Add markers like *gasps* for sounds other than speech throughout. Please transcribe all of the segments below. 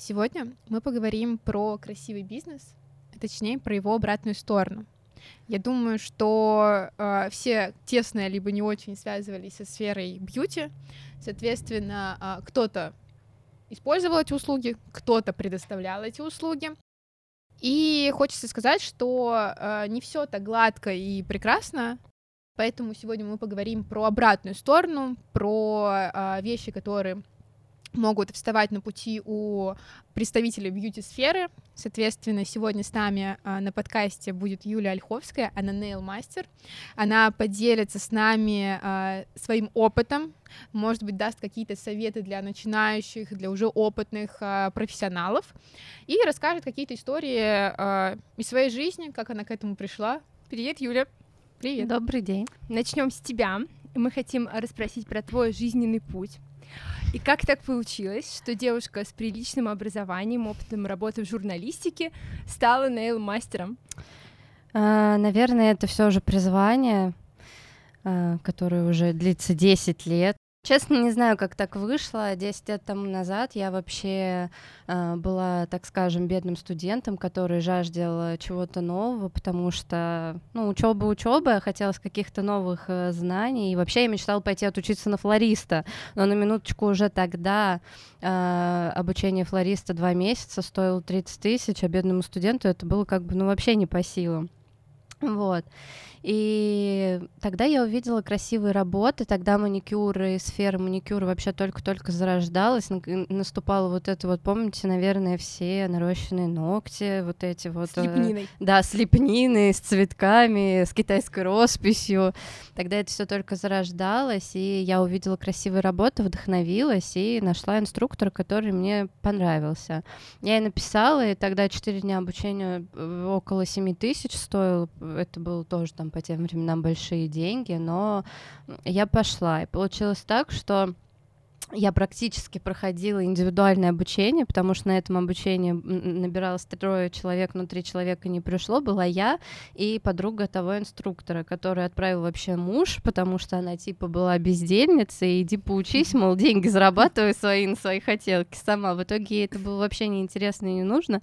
Сегодня мы поговорим про красивый бизнес, точнее, про его обратную сторону. Я думаю, что э, все тесно либо не очень связывались со сферой бьюти. Соответственно, э, кто-то использовал эти услуги, кто-то предоставлял эти услуги. И хочется сказать, что э, не все так гладко и прекрасно, поэтому сегодня мы поговорим про обратную сторону, про э, вещи, которые могут вставать на пути у представителей бьюти-сферы. Соответственно, сегодня с нами а, на подкасте будет Юлия Ольховская, она нейл-мастер. Она поделится с нами а, своим опытом, может быть, даст какие-то советы для начинающих, для уже опытных а, профессионалов и расскажет какие-то истории из своей жизни, как она к этому пришла. Привет, Юля. Привет. Добрый день. Начнем с тебя. Мы хотим расспросить про твой жизненный путь. И как так получилось, что девушка с приличным образованием, опытом работы в журналистике стала нейл-мастером? А, наверное, это все же призвание, а, которое уже длится 10 лет. Честно, не знаю, как так вышло. Десять лет тому назад я вообще э, была, так скажем, бедным студентом, который жаждал чего-то нового, потому что, ну, учеба учеба, хотелось каких-то новых э, знаний. И вообще я мечтала пойти отучиться на флориста. Но на минуточку уже тогда э, обучение флориста два месяца стоило 30 тысяч, а бедному студенту это было как бы, ну, вообще не по силам. Вот. И тогда я увидела красивые работы, тогда маникюр и сфера маникюра вообще только-только зарождалась, наступало вот это вот, помните, наверное, все нарощенные ногти, вот эти вот... С лепниной. Э, да, с лепниной, с цветками, с китайской росписью. Тогда это все только зарождалось, и я увидела красивые работы, вдохновилась и нашла инструктора, который мне понравился. Я ей написала, и тогда 4 дня обучения э, около 7 тысяч стоило, это было тоже там по тем временам большие деньги, но я пошла. И получилось так, что я практически проходила индивидуальное обучение, потому что на этом обучении набиралось трое человек, но три человека не пришло, была я и подруга того инструктора, который отправил вообще муж, потому что она типа была бездельницей, иди поучись, мол, деньги зарабатывай свои на свои хотелки сама. В итоге ей это было вообще неинтересно и не нужно,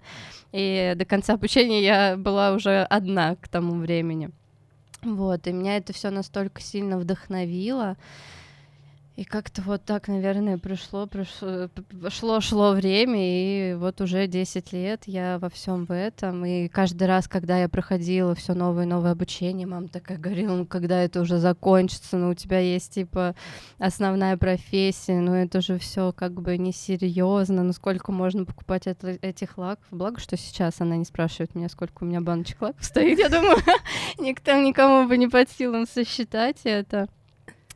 и до конца обучения я была уже одна к тому времени. Вот, и меня это все настолько сильно вдохновило. И как-то вот так, наверное, пришло, пришло, шло, шло время, и вот уже 10 лет я во всем в этом. И каждый раз, когда я проходила все новое и новое обучение, мама такая говорила, ну когда это уже закончится, ну у тебя есть типа основная профессия, ну это же все как бы несерьезно, ну сколько можно покупать это, этих лаков. Благо, что сейчас она не спрашивает меня, сколько у меня баночек лаков стоит. Я думаю, *laughs* никто никому бы не под силам сосчитать это.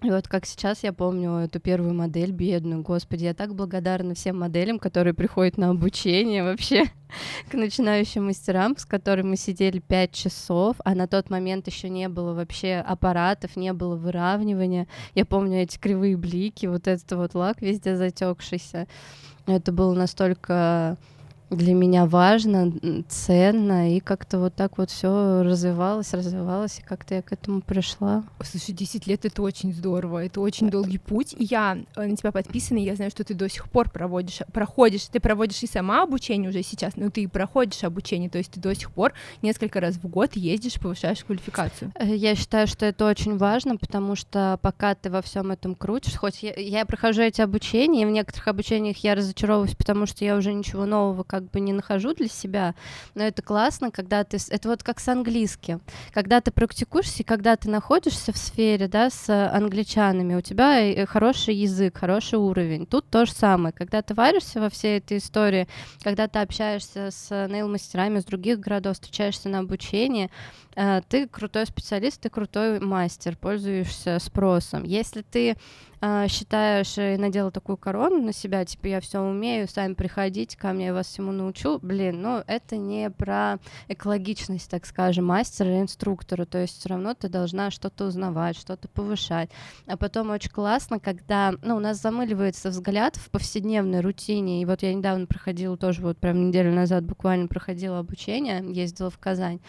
И вот как сейчас я помню эту первую модель бедную, господи, я так благодарна всем моделям, которые приходят на обучение вообще *laughs* к начинающим мастерам, с которыми мы сидели пять часов, а на тот момент еще не было вообще аппаратов, не было выравнивания. Я помню эти кривые блики, вот этот вот лак везде затекшийся. Это было настолько для меня важно, ценно, и как-то вот так вот все развивалось, развивалось, и как-то я к этому пришла. Слушай, 10 лет это очень здорово, это очень долгий путь. И я э, на тебя подписана, и я знаю, что ты до сих пор проводишь, проходишь, ты проводишь и сама обучение уже сейчас, но ты и проходишь обучение, то есть ты до сих пор несколько раз в год ездишь, повышаешь квалификацию. Э, я считаю, что это очень важно, потому что пока ты во всем этом крутишь, хоть я, я прохожу эти обучения, и в некоторых обучениях я разочаровываюсь, потому что я уже ничего нового как как бы не нахожу для себя, но это классно, когда ты... Это вот как с английским. Когда ты практикуешься, когда ты находишься в сфере, да, с англичанами, у тебя э, хороший язык, хороший уровень. Тут то же самое. Когда ты варишься во всей этой истории, когда ты общаешься с нейл-мастерами из других городов, встречаешься на обучение, э, ты крутой специалист, ты крутой мастер, пользуешься спросом. Если ты э, считаешь и надела такую корону на себя, типа я все умею, сами приходите ко мне, я вас всему научу, блин, ну это не про экологичность, так скажем, мастера и инструктора, то есть все равно ты должна что-то узнавать, что-то повышать. А потом очень классно, когда, ну, у нас замыливается взгляд в повседневной рутине, и вот я недавно проходила тоже, вот прям неделю назад буквально проходила обучение, ездила в Казань,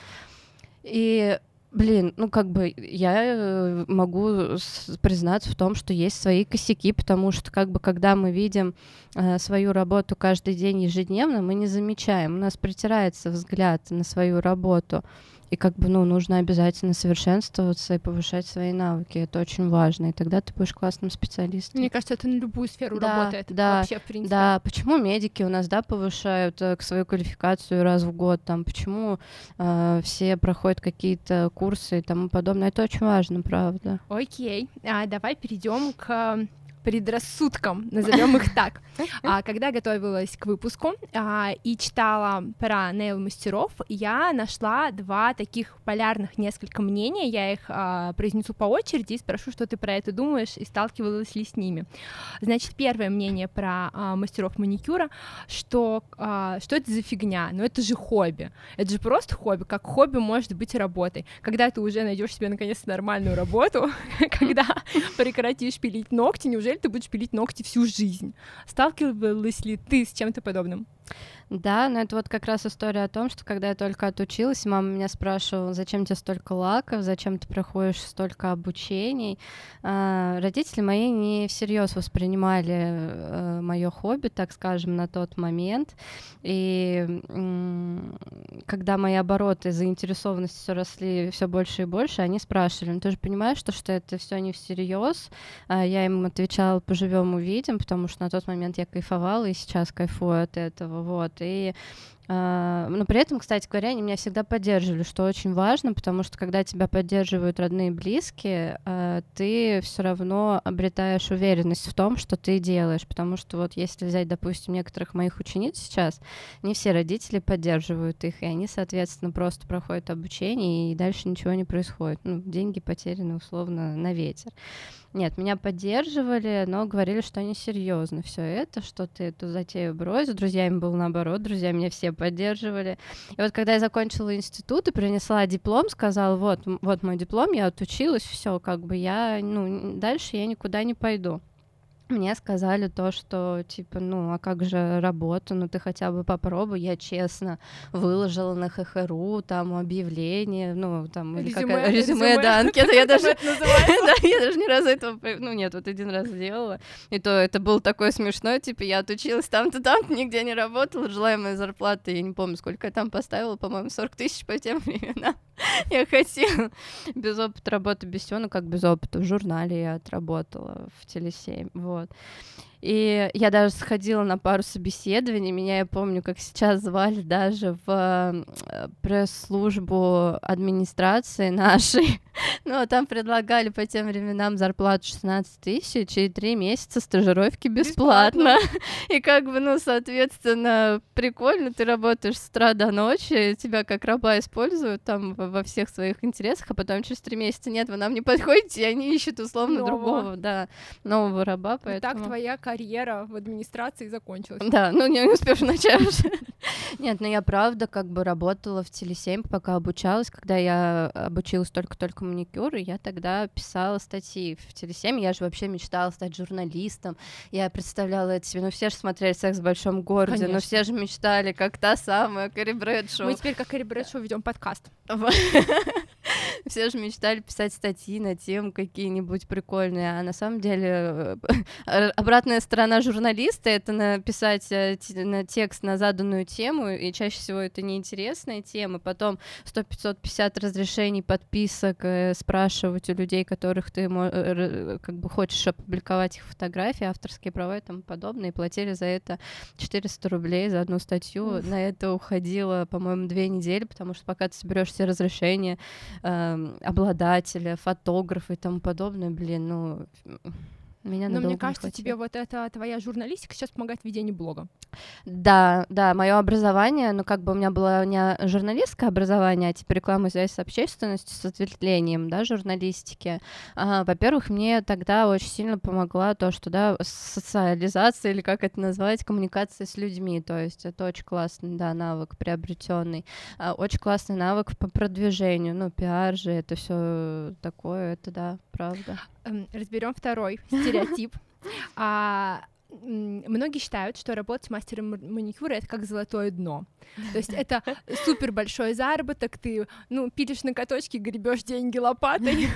и Блин, ну как бы я э, могу признаться в том, что есть свои косяки, потому что как бы когда мы видим э, свою работу каждый день ежедневно, мы не замечаем, у нас притирается взгляд на свою работу. И как бы, ну, нужно обязательно совершенствоваться и повышать свои навыки. Это очень важно. И тогда ты будешь классным специалистом. Мне кажется, это на любую сферу да, работает. Да, вообще, в принципе. Да, почему медики у нас, да, повышают э, свою квалификацию раз в год, там, почему э, все проходят какие-то курсы и тому подобное. Это очень важно, правда. Окей, а, давай перейдем к предрассудкам, назовем их так. А, когда готовилась к выпуску а, и читала про нейл-мастеров, я нашла два таких полярных несколько мнения. Я их а, произнесу по очереди и спрошу, что ты про это думаешь и сталкивалась ли с ними. Значит, первое мнение про а, мастеров маникюра, что, а, что это за фигня? Ну это же хобби. Это же просто хобби. Как хобби может быть работой. Когда ты уже найдешь себе наконец нормальную работу, *laughs* когда прекратишь пилить ногти, неужели неужели ты будешь пилить ногти всю жизнь? Сталкивалась ли ты с чем-то подобным? Да, но это вот как раз история о том, что когда я только отучилась, мама меня спрашивала, зачем тебе столько лаков, зачем ты проходишь столько обучений. А, родители мои не всерьез воспринимали а, мое хобби, так скажем, на тот момент. И когда мои обороты, заинтересованность все росли все больше и больше, они спрашивали, ну ты же понимаешь, что, что это все не всерьез. А я им отвечала, поживем увидим, потому что на тот момент я кайфовала и сейчас кайфую от этого. Вот. И а, но при этом, кстати говоря, они меня всегда поддерживали, что очень важно, потому что когда тебя поддерживают родные и близкие, а, ты все равно обретаешь уверенность в том, что ты делаешь, потому что вот если взять, допустим, некоторых моих учениц сейчас, не все родители поддерживают их, и они, соответственно, просто проходят обучение, и дальше ничего не происходит. Ну, деньги потеряны условно на ветер. Нет, меня поддерживали, но говорили, что они серьезно все это, что ты эту затею брось. С друзьями был наоборот, друзья меня все поддерживали. И вот когда я закончила институт и принесла диплом, сказала, вот, вот мой диплом, я отучилась, все, как бы я, ну, дальше я никуда не пойду мне сказали то, что типа, ну, а как же работа, ну ты хотя бы попробуй, я честно выложила на ХХРУ там объявление, ну, там, или резюме, как резюме, резюме, да, анкета, я даже, *laughs* да, я даже ни разу этого, ну, нет, вот один раз сделала, и то это был такой смешной, типа, я отучилась там-то, там нигде не работала, желаемая зарплата, я не помню, сколько я там поставила, по-моему, 40 тысяч по тем *laughs* временам, я хотела. Без опыта работы, без всего, ну, как без опыта, в журнале я отработала в Теле7, вот, вот. И я даже сходила на пару собеседований. Меня, я помню, как сейчас звали даже в э, пресс-службу администрации нашей. *laughs* ну, а там предлагали по тем временам зарплату 16 тысяч и три месяца стажировки бесплатно. бесплатно. *laughs* и как бы, ну, соответственно, прикольно, ты работаешь с утра до ночи, тебя как раба используют там во всех своих интересах, а потом через три месяца нет, вы нам не подходите, и они ищут условно нового. другого, да, нового раба, поэтому... так твоя карьера в администрации закончилась. Да, ну не успев начать. *laughs* Нет, ну я правда как бы работала в Теле7, пока обучалась, когда я обучилась только-только маникюр, и я тогда писала статьи в Теле7, я же вообще мечтала стать журналистом, я представляла это себе, ну все же смотрели «Секс в большом городе», Конечно. но все же мечтали, как та самая Кэрри Брэдшоу. Мы теперь как Кэрри Брэдшоу ведем подкаст. *laughs* Все же мечтали писать статьи на тему какие-нибудь прикольные, а на самом деле э, обратная сторона журналиста — это написать э, на текст на заданную тему, и чаще всего это неинтересная тема, потом 100-550 разрешений, подписок, э, спрашивать у людей, которых ты как бы хочешь опубликовать их фотографии, авторские права и тому подобное, и платили за это 400 рублей за одну статью. На это уходило, по-моему, две недели, потому что пока ты соберешь все разрешения, э, обладателя, фотографа и тому подобное, блин, ну меня Но мне кажется, тебе вот эта твоя журналистика сейчас помогает в ведении блога. Да, да, мое образование, ну как бы у меня было не журналистское образование, а типа реклама связь с общественностью, с ответвлением, да, журналистики. А, во-первых, мне тогда очень сильно помогла то, что, да, социализация или как это назвать, коммуникация с людьми, то есть это очень классный, да, навык приобретенный, а, очень классный навык по продвижению, ну пиар же, это все такое, это да, правда. Эм, Разберем второй стереотип. *laughs* А, многие считают, что работать мастером маникюра это как золотое дно. То есть это *laughs* супер большой заработок, ты, ну, пилишь на каточке, гребешь деньги лопатой.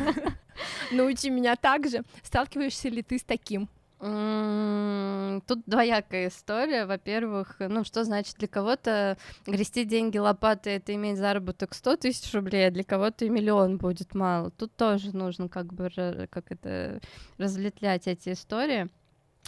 *laughs* Научи меня так же. Сталкиваешься ли ты с таким? Тут двоякая история. Во-первых, ну что значит для кого-то грести деньги лопатой это иметь заработок 100 тысяч рублей, а для кого-то и миллион будет мало. Тут тоже нужно как бы как это разветвлять эти истории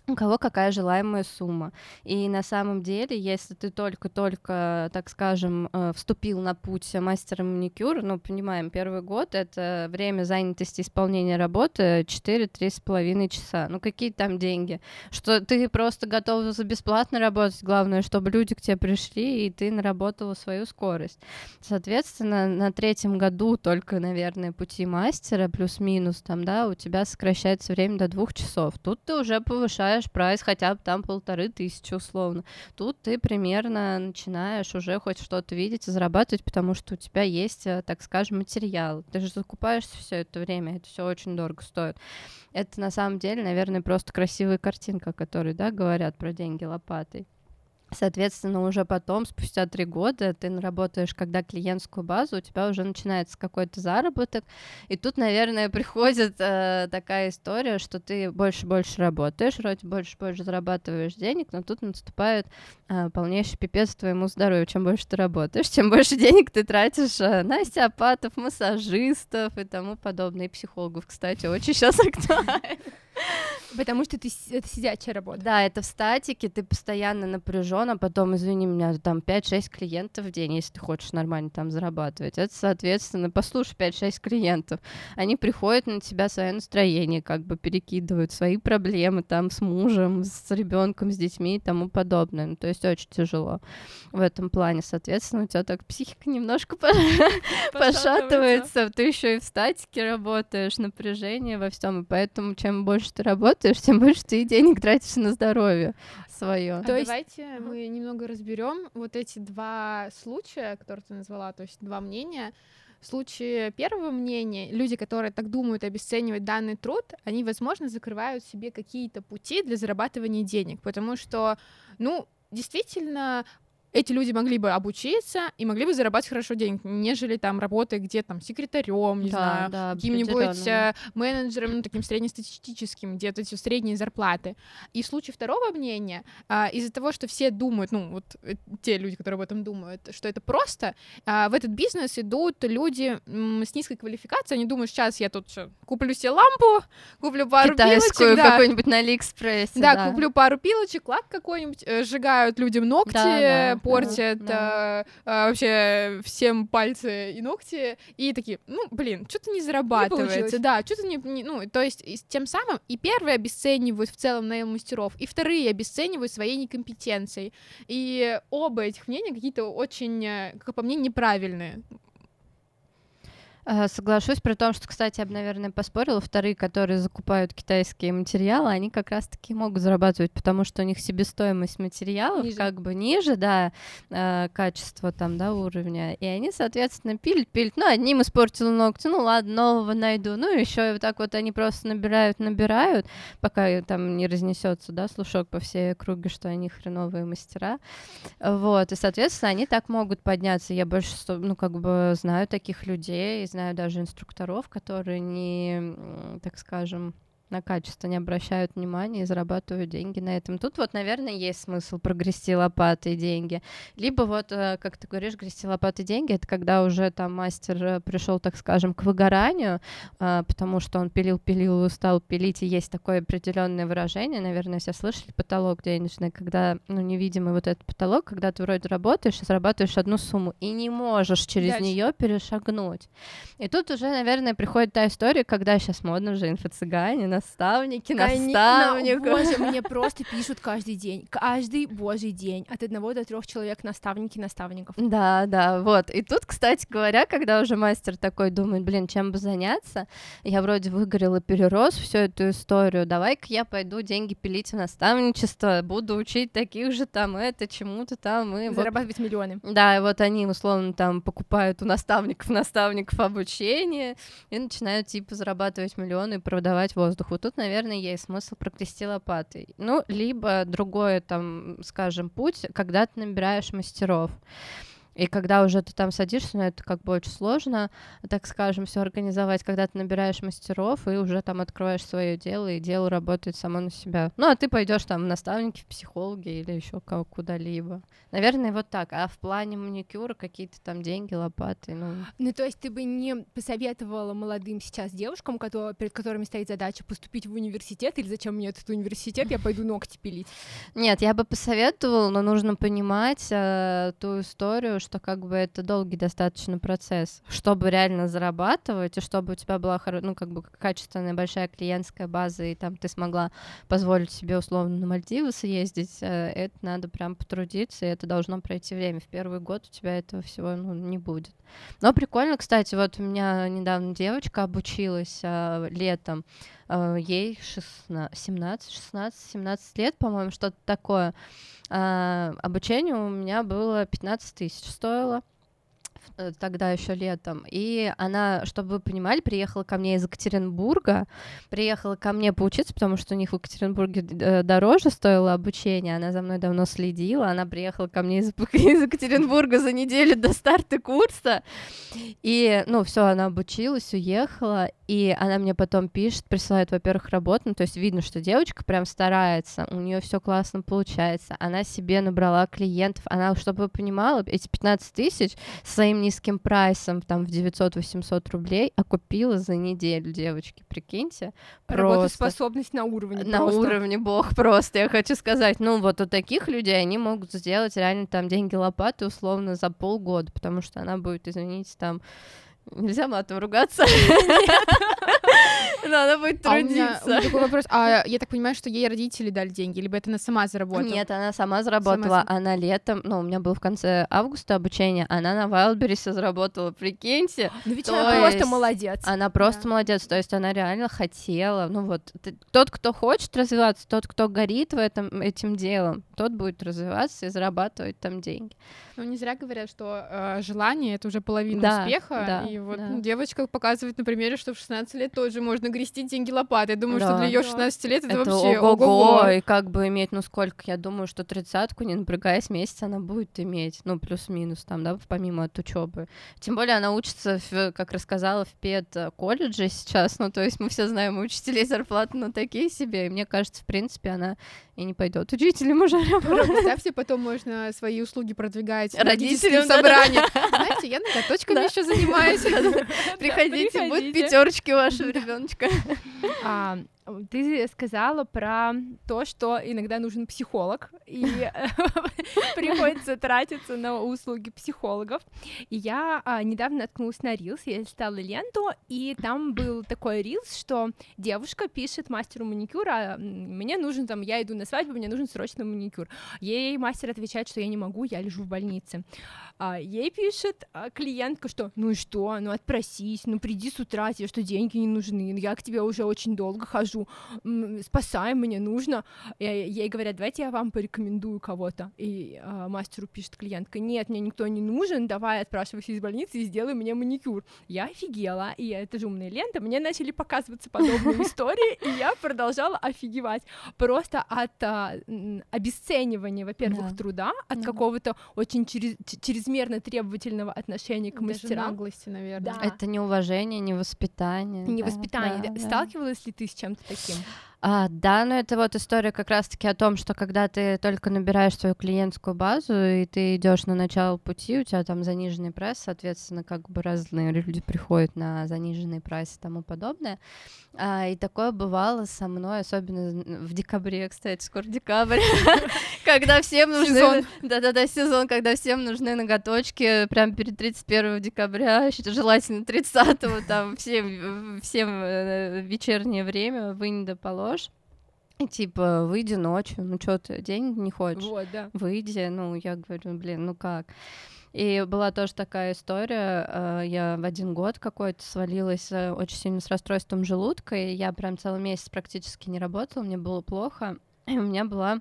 у кого какая желаемая сумма. И на самом деле, если ты только-только, так скажем, э, вступил на путь мастера маникюра, ну, понимаем, первый год — это время занятости исполнения работы 4-3,5 часа. Ну, какие там деньги? Что ты просто готов за бесплатно работать, главное, чтобы люди к тебе пришли, и ты наработала свою скорость. Соответственно, на третьем году только, наверное, пути мастера, плюс-минус, там, да, у тебя сокращается время до двух часов. Тут ты уже повышаешь получаешь прайс хотя бы там полторы тысячи условно. Тут ты примерно начинаешь уже хоть что-то видеть и зарабатывать, потому что у тебя есть, э, так скажем, материал. Ты же закупаешься все это время, это все очень дорого стоит. Это на самом деле, наверное, просто красивая картинка, которой, да, говорят про деньги лопатой. Соответственно, уже потом, спустя три года, ты наработаешь, когда клиентскую базу, у тебя уже начинается какой-то заработок. И тут, наверное, *laughs* приходит э, такая история, что ты больше-больше работаешь, вроде больше-больше зарабатываешь денег, но тут наступает э, полнейший пипец твоему здоровью. Чем больше ты работаешь, *laughs* чем больше денег ты тратишь э, на остеопатов, массажистов и тому подобное. И психологов, кстати, очень сейчас *laughs* актуально. Потому что ты, это сидячая работа. Да, это в статике, ты постоянно напряжен, а потом, извини меня, там 5-6 клиентов в день, если ты хочешь нормально там зарабатывать. Это, соответственно, послушай 5-6 клиентов. Они приходят на тебя свое настроение, как бы перекидывают свои проблемы там с мужем, с ребенком, с детьми и тому подобное. Ну, то есть очень тяжело в этом плане. Соответственно, у тебя так психика немножко *laughs* *laughs* пошатывается. Ты еще и в статике работаешь, напряжение во всем, и поэтому чем больше ты работаешь, работаешь, *laughs* тем больше ты денег тратишь на здоровье свое. А то есть... давайте мы немного разберем вот эти два случая, которые ты назвала, то есть два мнения. В случае первого мнения, люди, которые так думают обесценивать данный труд, они, возможно, закрывают себе какие-то пути для зарабатывания денег, потому что, ну, действительно, эти люди могли бы обучиться и могли бы зарабатывать хорошо денег, нежели там работая где там секретарем, не да, знаю, да, каким-нибудь э, менеджером, ну, таким среднестатистическим, где-то эти средние зарплаты. И в случае второго мнения, э, из-за того, что все думают, ну, вот э, те люди, которые об этом думают, что это просто, э, в этот бизнес идут люди м, с низкой квалификацией, они думают, сейчас я тут что, куплю себе лампу, куплю пару Китайскую пилочек, да. какую-нибудь на Алиэкспрессе, да, да, куплю пару пилочек, лак какой-нибудь, э, сжигают людям ногти, да, да портят да. а, вообще всем пальцы и ногти, и такие, ну, блин, что-то не зарабатывается, не да, что-то не, не, ну, то есть и, тем самым и первые обесценивают в целом наем мастеров, и вторые обесценивают своей некомпетенцией, и оба этих мнения какие-то очень, э, как по мне, неправильные. Э, соглашусь, при том, что, кстати, я бы, наверное, поспорила, вторые, которые закупают китайские материалы, они как раз-таки могут зарабатывать, потому что у них себестоимость материалов ниже. как бы ниже, да, э, качество там, да, уровня, и они, соответственно, пилят, пилят, ну, одним испортил ногти, ну, ладно, нового найду, ну, еще и вот так вот они просто набирают, набирают, пока там не разнесется, да, слушок по всей округе, что они хреновые мастера, вот, и, соответственно, они так могут подняться, я больше, ну, как бы знаю таких людей, знаю даже инструкторов, которые не, так скажем, на качество не обращают внимания и зарабатывают деньги на этом. Тут вот, наверное, есть смысл прогрести лопатой деньги. Либо вот, э, как ты говоришь, грести лопатой деньги, это когда уже там мастер э, пришел, так скажем, к выгоранию, э, потому что он пилил, пилил, устал пилить, и есть такое определенное выражение, наверное, все слышали, потолок денежный, когда, ну, невидимый вот этот потолок, когда ты вроде работаешь и зарабатываешь одну сумму, и не можешь через нее перешагнуть. И тут уже, наверное, приходит та история, когда сейчас модно же инфо-цыгане, наставники, наставник. Боже, мне *laughs* просто пишут каждый день, каждый божий день, от одного до трех человек наставники наставников. Да, да, вот. И тут, кстати говоря, когда уже мастер такой думает, блин, чем бы заняться, я вроде выгорел и перерос всю эту историю, давай-ка я пойду деньги пилить в наставничество, буду учить таких же там это, чему-то там. И Зарабатывать вот... миллионы. Да, и вот они условно там покупают у наставников наставников обучение и начинают типа зарабатывать миллионы и продавать воздух воздух. Вот тут, наверное, есть смысл прогрести лопатой. Ну, либо другой, там, скажем, путь, когда ты набираешь мастеров. И когда уже ты там садишься, ну, это как бы очень сложно, так скажем, все организовать, когда ты набираешь мастеров и уже там открываешь свое дело, и дело работает само на себя. Ну, а ты пойдешь там в наставники, в психологи или еще куда-либо. Наверное, вот так. А в плане маникюра какие-то там деньги, лопаты, ну... Ну, то есть ты бы не посоветовала молодым сейчас девушкам, которые, перед которыми стоит задача поступить в университет, или зачем мне этот университет, я пойду ногти пилить? Нет, я бы посоветовала, но нужно понимать э, ту историю, что как бы это долгий достаточно процесс, чтобы реально зарабатывать, и чтобы у тебя была ну, как бы качественная большая клиентская база, и там ты смогла позволить себе условно на Мальдивы съездить, э, это надо прям потрудиться, и это должно пройти время. В первый год у тебя этого всего ну, не будет. Но прикольно, кстати, вот у меня недавно девочка обучилась э, летом, ей 16, 17, 16, 17 лет, по-моему, что-то такое. Э, обучение у меня было 15 тысяч стоило. Э, тогда еще летом. И она, чтобы вы понимали, приехала ко мне из Екатеринбурга, приехала ко мне поучиться, потому что у них в Екатеринбурге э, дороже стоило обучение, она за мной давно следила, она приехала ко мне из, *laughs* из Екатеринбурга за неделю до старта курса, и, ну, все, она обучилась, уехала, и она мне потом пишет, присылает, во-первых, работу, ну, то есть видно, что девочка прям старается, у нее все классно получается, она себе набрала клиентов, она, чтобы вы понимала, эти 15 тысяч своим низким прайсом, там, в 900-800 рублей, окупила за неделю, девочки, прикиньте. Работоспособность на уровне На просто. уровне бог просто, я хочу сказать. Ну, вот у таких людей они могут сделать реально там деньги лопаты условно за полгода, потому что она будет, извините, там Нельзя матом ругаться. *laughs* Она *laughs* будет трудиться. А у меня такой вопрос. А я так понимаю, что ей родители дали деньги, либо это она сама заработала? Нет, она сама заработала. Она летом, ну, у меня было в конце августа обучение, она на Wildberries заработала, прикиньте. *gasps* Ну ведь она просто молодец. Она просто молодец, то есть она реально хотела. Ну вот, тот, кто хочет развиваться, тот, кто горит в этом этим делом, тот будет развиваться и зарабатывать там деньги. Ну, не зря говорят, что э, желание это уже половина да, успеха. Да, и вот да. девочка показывает на примере, что в 16 лет тоже можно грести деньги лопатой. Я думаю, да, что для ее 16 лет это, это вообще ого-го. И как бы иметь, ну сколько, я думаю, что тридцатку, не напрягаясь, месяц она будет иметь. Ну, плюс-минус там, да, помимо от учебы. Тем более она учится, в, как рассказала, в пед-колледже сейчас. Ну, то есть мы все знаем, учителей зарплаты, ну, такие себе. И мне кажется, в принципе, она и не пойдет учителем уже работать. Представьте, потом можно свои услуги продвигать родителям собрание. Знаете, я ноготочками еще занимаюсь. *laughs* Приходите, будет пятерочки вашего ребеночка. А, ты сказала про то, что иногда нужен психолог, и *laughs* приходится тратиться на услуги психологов. И я а, недавно наткнулась на Рилс, я листала ленту, и там был такой Рилс, что девушка пишет мастеру маникюра, мне нужен там, я иду на свадьбу, мне нужен срочно маникюр. Ей мастер отвечает, что я не могу, я лежу в больнице. А, ей пишет а, клиентка, что ну и что, ну отпросись, ну приди с утра, тебе что, деньги не нужны, я к тебе уже очень долго хожу, скажу, спасай, мне нужно. И ей говорят, давайте я вам порекомендую кого-то. И э, мастеру пишет клиентка, нет, мне никто не нужен, давай отпрашивайся из больницы и сделай мне маникюр. Я офигела, и это же умная лента, мне начали показываться подобные *laughs* истории, и я продолжала офигевать. Просто от а, обесценивания, во-первых, труда, от какого-то очень чрезмерно требовательного отношения к мастерам. наглости, наверное. Это неуважение, невоспитание. Невоспитание. Сталкивалась ли ты с чем-то таким? А, да, но это вот история как раз-таки о том, что когда ты только набираешь свою клиентскую базу, и ты идешь на начало пути, у тебя там заниженный прайс, соответственно, как бы разные люди приходят на заниженный прайс и тому подобное. А, и такое бывало со мной, особенно в декабре, кстати, скоро декабрь, *laughs* когда всем нужны... Да-да-да, сезон, когда всем нужны ноготочки прямо перед 31 декабря, желательно 30-го, там, всем, всем э, вечернее время, вынь да положь идешь, типа, выйди ночью, ну что ты, день не хочешь? Вот, да. Выйди, ну, я говорю, блин, ну как? И была тоже такая история, э, я в один год какой-то свалилась э, очень сильно с расстройством желудка, и я прям целый месяц практически не работала, мне было плохо, и у меня была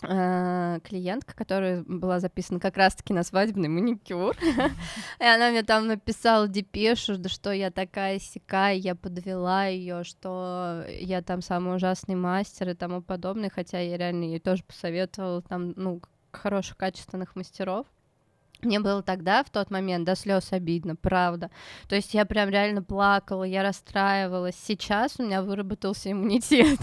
клиентка, которая была записана как раз-таки на свадебный маникюр, *laughs* и она мне там написала депешу, да что я такая сякая, я подвела ее, что я там самый ужасный мастер и тому подобное, хотя я реально ей тоже посоветовала там, ну, хороших, качественных мастеров. Мне было тогда, в тот момент, до слез обидно, правда. То есть я прям реально плакала, я расстраивалась. Сейчас у меня выработался иммунитет.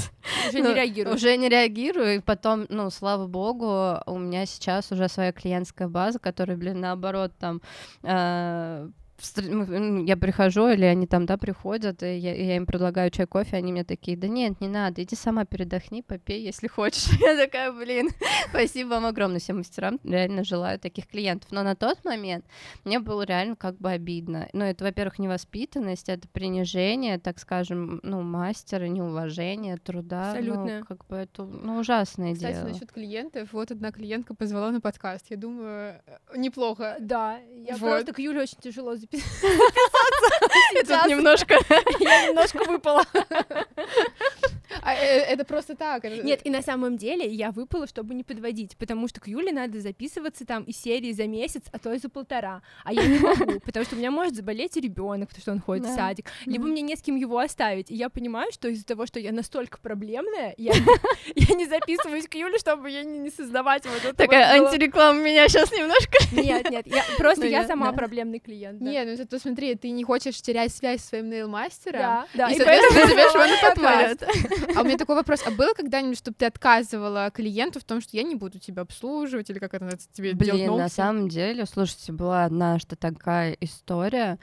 Уже не реагирую. Уже не реагирую, и потом, ну, слава богу, у меня сейчас уже своя клиентская база, которая, блин, наоборот, там ну, я прихожу, или они там, да, приходят, и я, я им предлагаю чай, кофе, они мне такие, да нет, не надо, иди сама передохни, попей, если хочешь. *laughs* Я такая, блин, *laughs* спасибо вам огромное всем мастерам, реально желаю таких клиентов. Но на тот момент мне было реально как бы обидно. Ну, это, во-первых, невоспитанность, это принижение, так скажем, ну, мастера, неуважение труда. Ну, Абсолютно. Ну, как бы это, ну, ужасное Кстати, дело. насчет клиентов, вот одна клиентка позвала на подкаст. Я думаю, э, неплохо. Да, я Вот. просто к Юле очень тяжело записаться. Тут немножко... Я немножко выпала. А, э, это просто так. Нет, и на самом деле я выпала, чтобы не подводить, потому что к Юле надо записываться там из серии за месяц, а то и за полтора. А я не *laughs* могу, потому что у меня может заболеть ребенок, потому что он ходит в садик, либо мне не с кем его оставить. И я понимаю, что из-за того, что я настолько проблемная, я, *laughs* я не записываюсь к Юле, чтобы ей не, не создавать вот это Такая вот антиреклама меня сейчас немножко. Нет, нет, я, просто Ну, я я- сама проблемный клиент. да. Не, ну зато смотри, ты не хочешь терять связь со своим нейл-мастером. Да, да, И, соответственно, я и *laughs* позвала на. А у меня такой вопрос, а было когда-нибудь, чтобы ты отказывала клиенту в том, что я не буду тебя обслуживать, или как это называется, тебе делать Блин, на самом деле, слушайте, была однажды такая история.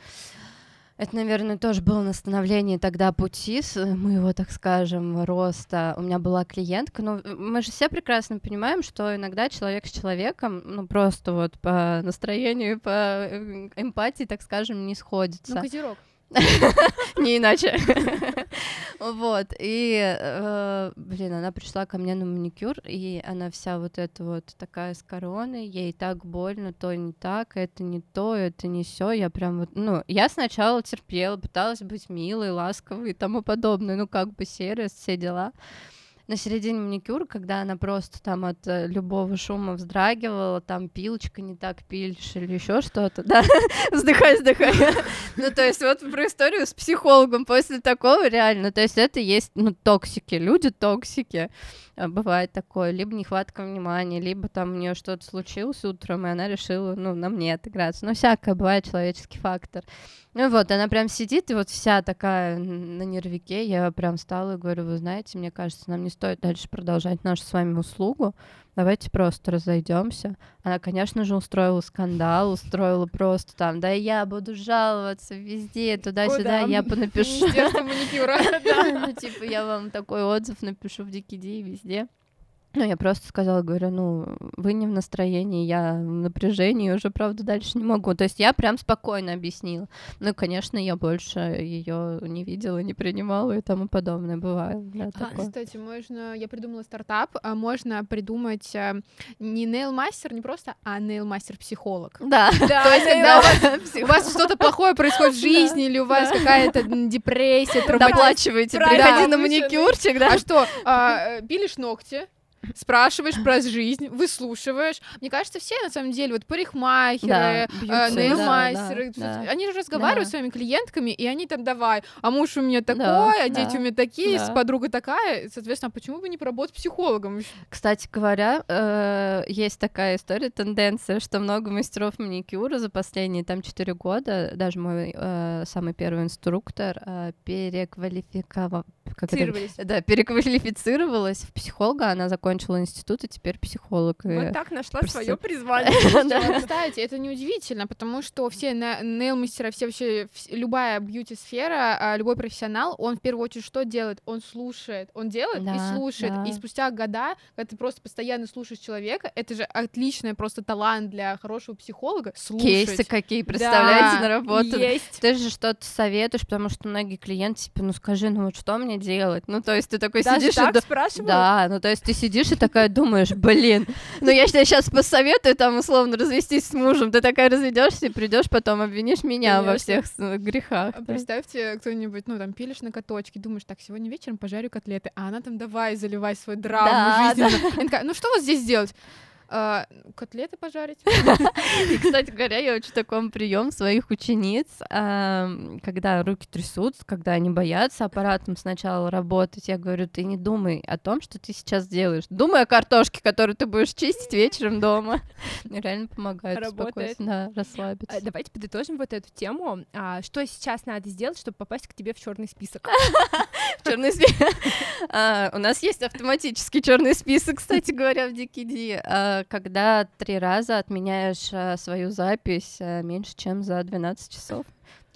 Это, наверное, тоже было на становлении тогда пути с моего, так скажем, роста. У меня была клиентка, но мы же все прекрасно понимаем, что иногда человек с человеком, ну, просто вот по настроению, по э, эмпатии, так скажем, не сходится. Ну, козерог. Не иначе. Вот, и, э, блин, она пришла ко мне на маникюр, и она вся вот эта вот такая с короной, ей так больно, то не так, это не то, это не все. Я прям вот, ну, я сначала терпела, пыталась быть милой, ласковой и тому подобное, ну, как бы сервис, все дела. На середине маникюра, когда она просто там от э, любого шума вздрагивала, там пилочка не так пилишь или еще что-то, да, *laughs* вздыхай, вздыхай. *laughs* Ну, то есть вот про историю с психологом после такого реально, то есть это есть, ну, токсики, люди токсики, А, бывает такое, либо нехватка внимания, либо там у нее что-то случилось утром, и она решила, ну, на мне отыграться, ну, всякое бывает, человеческий фактор. Ну вот, она прям сидит и вот вся такая на нервике, я прям встала и говорю, вы знаете, мне кажется, нам не стоит дальше продолжать нашу с вами услугу, давайте просто разойдемся. Она, конечно же, устроила скандал, устроила просто там, да я буду жаловаться везде, туда-сюда, я понапишу. *laughs* Ну, типа, я вам такой отзыв напишу в Дикиди и везде. Ну, я просто сказала, говорю, ну, вы не в настроении, я в напряжении, уже, правда, дальше не могу. То есть я прям спокойно объяснила. Ну, конечно, я больше ее не видела, не принимала и тому подобное. Бывает, да, А, такое. Кстати, можно, я придумала стартап, а можно придумать э, не нейл-мастер, не просто, а нейл-мастер-психолог. Да. *laughs* То есть, когда у вас, что-то плохое происходит в жизни, или у вас какая-то депрессия, травматизм. Доплачивайте, Правильно. приходи на маникюрчик, да. А что, а, э, пилишь ногти, спрашиваешь про жизнь, выслушиваешь. Мне кажется, все на самом деле, вот парикмахеры, Да, э, нейлмастеры, да, да. они же разговаривают Да. с своими клиентками, и они там давай, а муж у меня такой, Да, а дети да, у меня такие, да. подруга такая, соответственно, а почему бы не поработать психологом? Кстати говоря, э, есть такая история, тенденция, что много мастеров маникюра за последние там 4 года, даже мой э, самый первый инструктор э, переквалификовал, как это? Да, переквалифицировалась в психолога, она закончила институт и теперь психолог. и- Вот так нашла просто- свое призвание. *laughs* Кстати, это неудивительно, потому что все на- нейл-мастера, все вообще, любая бьюти-сфера, а, любой профессионал, он в первую очередь что делает? Он слушает, он делает и слушает. И спустя года, когда ты просто постоянно слушаешь человека, это же отличный просто талант для хорошего психолога слушать. Кейсы какие, представляете, на работу. Есть. Ты же что-то советуешь, потому что многие клиенты, типа, ну скажи, ну вот что мне делать? Ну, то есть ты такой сидишь и? Да, ну то есть ты сидишь сидишь и такая думаешь, блин, ну я тебе сейчас посоветую там условно развестись с мужем, ты такая разведешься и придешь потом обвинишь меня во всех грехах. А представьте, кто-нибудь, ну там пилишь на каточке, думаешь, так, сегодня вечером пожарю котлеты, а она там давай заливай свой драму да, жизненную. Да. ну что вот здесь делать? А, котлеты пожарить. *laughs* И, кстати говоря, я учу такому прием своих учениц, когда руки трясутся, когда они боятся аппаратом сначала работать. Я говорю, ты не думай о том, что ты сейчас делаешь. Думай о картошке, которую ты будешь чистить вечером дома. *laughs* Реально помогает Работает. Да, расслабиться. А, давайте подытожим вот эту тему. А, что сейчас надо сделать, чтобы попасть к тебе в черный список? *laughs* Черный список. У нас есть автоматический черный список, кстати говоря, в Дикиди когда три раза отменяешь э, свою запись э, меньше, чем за 12 часов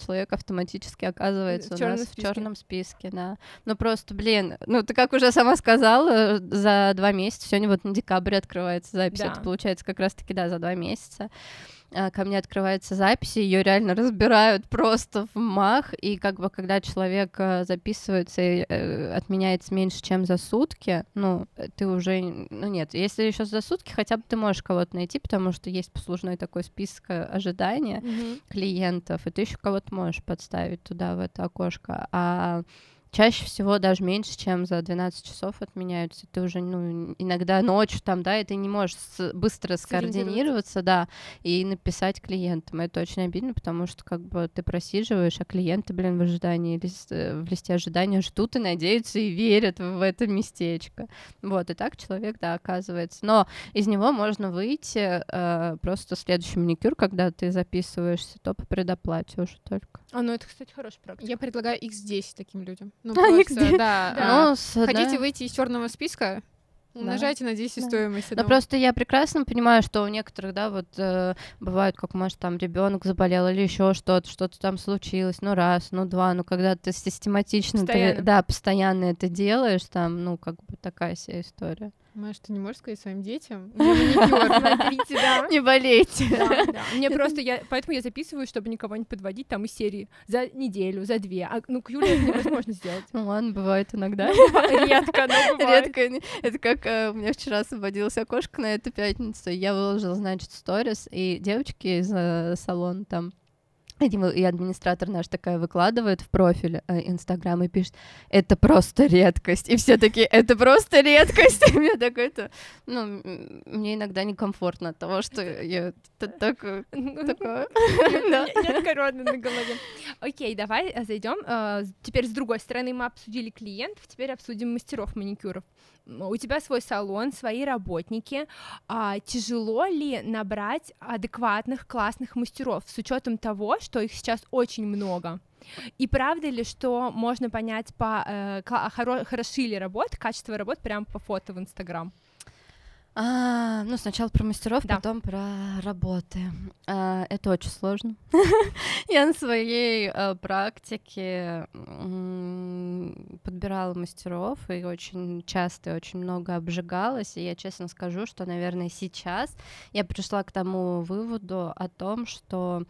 человек автоматически оказывается в у нас списке. в черном списке, да. Ну просто, блин, ну ты как уже сама сказала, за два месяца, сегодня вот на декабре открывается запись, да. это получается как раз-таки, да, за два месяца. А, ко мне открывается запись, ее реально разбирают просто в мах, и как бы когда человек э, записывается и э, отменяется меньше, чем за сутки, ну, ты уже, ну нет, если еще за сутки, хотя бы ты можешь кого-то найти, потому что есть послужной такой список э, ожидания mm-hmm. клиентов, и ты еще кого-то можешь подставить туда, в это окошко, а чаще всего даже меньше, чем за 12 часов отменяются. Ты уже, ну, иногда ночью там, да, и ты не можешь быстро скоординироваться, да, и написать клиентам. Это очень обидно, потому что как бы ты просиживаешь, а клиенты, блин, в ожидании, в листе ожидания ждут и надеются и верят в это местечко. Вот, и так человек, да, оказывается. Но из него можно выйти э, просто следующий маникюр, когда ты записываешься, то по предоплате уже только. А, ну это, кстати, хорошая практика. Я предлагаю X10 таким людям. Ну, *laughs* а, просто, да. да. Ну, с, Хотите да. выйти из черного списка? Умножайте да. на 10 да. стоимость. Но просто я прекрасно понимаю, что у некоторых, да, вот э, бывает, как может там ребенок заболел или еще что-то, что-то там случилось, ну раз, ну два, ну когда ты систематично, ты, да, постоянно это делаешь, там, ну как бы такая вся история. Маш, ты не можешь сказать своим детям? смотрите, да. *laughs* Не болейте. Мне просто, я, поэтому я записываю, чтобы никого не подводить там из серии за неделю, за две. А, ну, к Юле это невозможно сделать. Ну ладно, бывает иногда. *laughs* Редко, но бывает. Редко. Это как э, у меня вчера освободилась окошко на эту пятницу, я выложила, значит, сторис, и девочки из э, салона там и администратор наш такая выкладывает в профиль э, Инстаграм и пишет, это просто редкость. И все такие, это просто редкость. *laughs* И мне такое-то, ну, мне иногда некомфортно от того, что я *laughs* такое... Нет короны на голове. Окей, давай э, зайдем. Э, теперь с другой стороны мы обсудили клиентов, теперь обсудим мастеров маникюров у тебя свой салон, свои работники. А, тяжело ли набрать адекватных, классных мастеров с учетом того, что их сейчас очень много? И правда ли, что можно понять по э, хоро- хороши ли работы, качество работ прямо по фото в Инстаграм? А, ну, сначала про мастеров, да. потом про работы. А, это очень сложно. *laughs* Я на своей а, практике м- подбирала мастеров и очень часто и очень много обжигалась. И я честно скажу, что, наверное, сейчас я пришла к тому выводу о том, что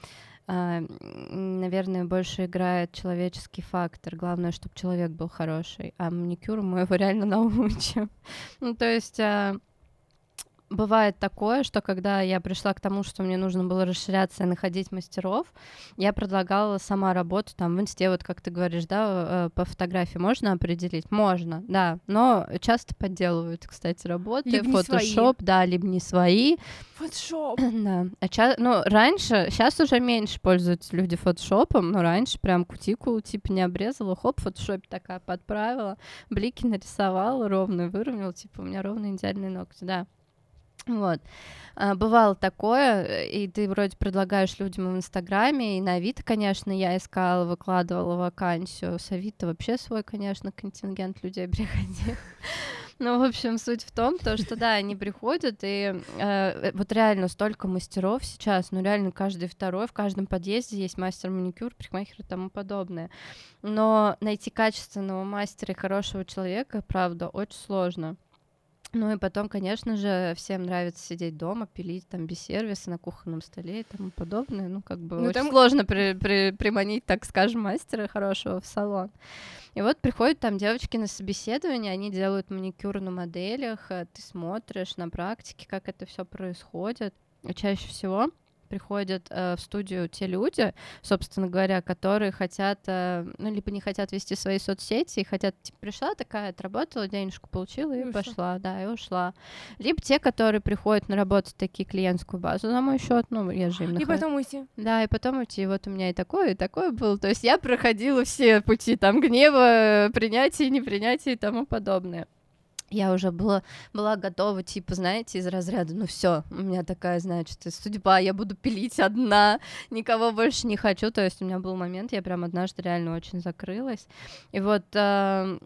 наверное, больше играет человеческий фактор. Главное, чтобы человек был хороший, а маникюр мы его *laughs* реально научим. ну, то есть uh, бывает такое, что когда я пришла к тому, что мне нужно было расширяться и находить мастеров, я предлагала сама работу там в инсте, вот как ты говоришь, да, э, по фотографии можно определить? Можно, да, но часто подделывают, кстати, работы, либо фотошоп, да, либо не свои. Фотошоп. *clears throat* Да, а ча- ну, раньше, сейчас уже меньше пользуются люди фотошопом, но раньше прям кутикулу типа не обрезала, хоп, фотошоп такая подправила, блики нарисовала, ровно выровняла, типа у меня ровно идеальные ногти, да. Вот. А, бывало такое, и ты вроде предлагаешь людям в Инстаграме, и на Авито, конечно, я искала, выкладывала вакансию. С Авито вообще свой, конечно, контингент людей *laughs* приходил. Ну, в общем, суть в том, то, что да, они приходят, и э, вот реально столько мастеров сейчас, ну реально каждый второй, в каждом подъезде есть мастер маникюр, парикмахер и тому подобное. Но найти качественного мастера и хорошего человека, правда, очень сложно. Ну и потом, конечно же, всем нравится сидеть дома, пилить там без сервиса на кухонном столе и тому подобное. Ну, как бы Ну, очень там- сложно при- при- приманить, так скажем, мастера хорошего в салон. И вот приходят там девочки на собеседование, они делают маникюр на моделях, э, ты смотришь на практике, как это все происходит. И чаще всего приходят э, в студию те люди, собственно говоря, которые хотят, э, ну, либо не хотят вести свои соцсети, и хотят, типа, пришла такая, отработала, денежку получила и, И ушла. пошла, да, и ушла. Либо те, которые приходят наработать такие клиентскую базу на мой счет, ну, я же им И потом уйти. Да, и потом уйти. Вот у меня и такое, и такое было. То есть я проходила все пути там гнева, принятия, непринятия и тому подобное. Я уже была, была готова, типа, знаете, из разряда, ну все, у меня такая, значит, судьба, я буду пилить одна, никого больше не хочу. То есть у меня был момент, я прям однажды реально очень закрылась. И вот а,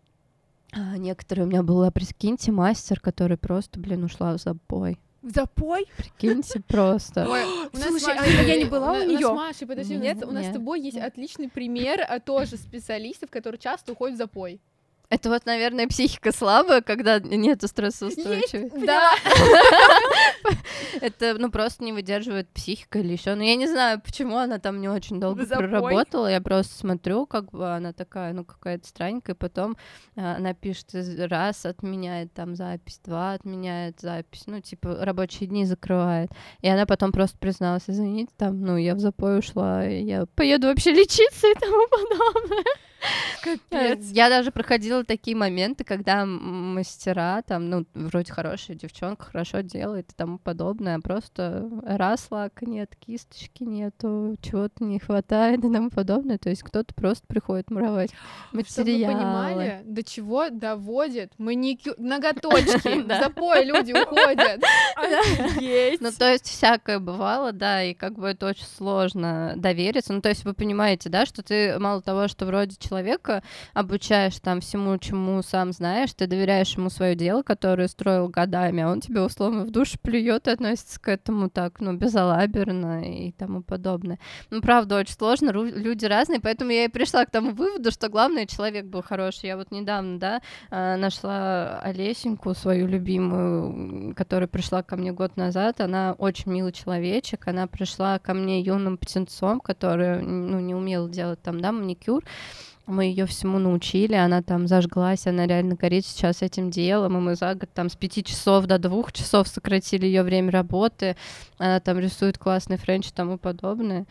некоторые у меня была, прикиньте, мастер, который просто, блин, ушла в запой. В запой? Прикиньте *gasps* просто. Ой, *gasps* Слушай, а я не была у? У нас с Машей, подожди, у нас- Нет? у нас с тобой есть отличный пример а, тоже специалистов, которые часто уходят в запой. Это вот, наверное, психика слабая, когда нету стрессоустойчивости. Да. *laughs* Это, ну, просто не выдерживает психика или еще. Ну, я не знаю, почему она там не очень долго проработала. Я просто смотрю, как бы она такая, ну, какая-то странненькая. Потом а, она пишет раз, отменяет там запись, два, отменяет запись. Ну, типа, рабочие дни закрывает. И она потом просто призналась, извините, там, ну, я в запой ушла, я поеду вообще лечиться и тому подобное. *laughs* Э, Капец. Я даже проходила такие моменты, когда мастера, там, ну, вроде хорошая девчонка, хорошо делает и тому подобное, а просто раз лака нет, кисточки нету, чего-то не хватает и тому подобное. То есть кто-то просто приходит муровать *gasps* Чтобы вы материалы. понимали, до чего доводит маникюр... *laughs* Ноготочки. Запой люди уходят. *laughs* Офигеть. Ну, то есть всякое бывало, да, и как бы это очень сложно довериться. Ну, то есть вы понимаете, да, что ты мало того, что вроде человека обучаешь там всему, чему сам знаешь, ты доверяешь ему свое дело, которое строил годами, а он тебе условно в душу плюет и относится к этому так, ну, безалаберно и тому подобное. Ну, правда, очень сложно, люди разные, поэтому я и пришла к тому выводу, что главное, человек был хороший. Я вот недавно, да, а, нашла Олесеньку, свою любимую, которая пришла ко мне год назад. Она очень милый человечек. Она пришла ко мне юным птенцом, который, ну, не умела делать там, да, маникюр. Мы ее всему научили, она там зажглась, она реально горит сейчас этим делом, и мы за год там с пяти часов до двух часов сократили ее время работы, она там рисует классный френч и тому подобное.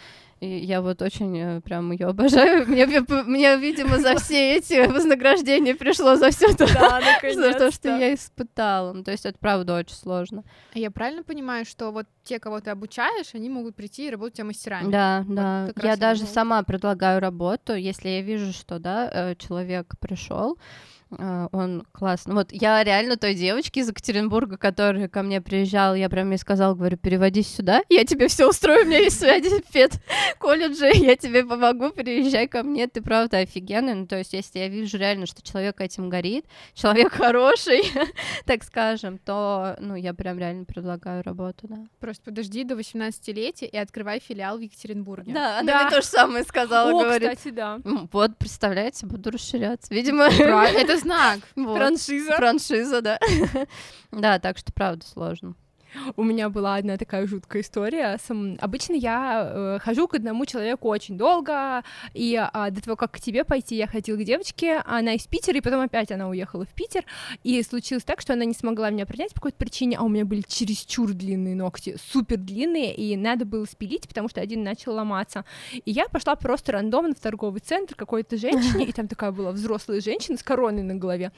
И я вот очень э, прям ее обожаю. *laughs* Мне, мне, видимо, за все эти *laughs* вознаграждения пришло за все то, Да, *laughs* за то, что я испытала. Ну, то есть это правда очень сложно. Я правильно понимаю, что вот те, кого ты обучаешь, они могут прийти и работать у тебя мастерами? Да, да. как Я даже вот. сама предлагаю работу, если я вижу, что да, э, человек пришел, он классно. Вот я реально той девочке из Екатеринбурга, которая ко мне приезжала, я прям ей сказала, говорю, переводись сюда, я тебе все устрою, у меня есть связи в педколледже, я тебе помогу, приезжай ко мне, ты правда офигенный. Ну, то есть, если я вижу реально, что человек этим горит, человек *laughs* хороший, так скажем, то, ну, я прям реально предлагаю работу, да. Просто подожди до 18-летия и открывай филиал в Екатеринбурге. Да, она Да. мне то же самое сказала, О, говорит. кстати, да. Вот, представляете, буду расширяться. Видимо, *laughs* Это знак. вот. Франшиза. Франшиза, да. *laughs* Да, так что правда сложно. У меня была одна такая жуткая история. Сам- Обычно я э, хожу к одному человеку очень долго, и а, до того, как к тебе пойти, я ходила к девочке, она из Питера, и потом опять она уехала в Питер, и случилось так, что она не смогла меня принять по какой-то причине, а у меня были чересчур длинные ногти, супер длинные, и надо было спилить, потому что один начал ломаться. И я пошла просто рандомно в торговый центр какой-то женщине, *laughs* и там такая была взрослая женщина с короной на голове,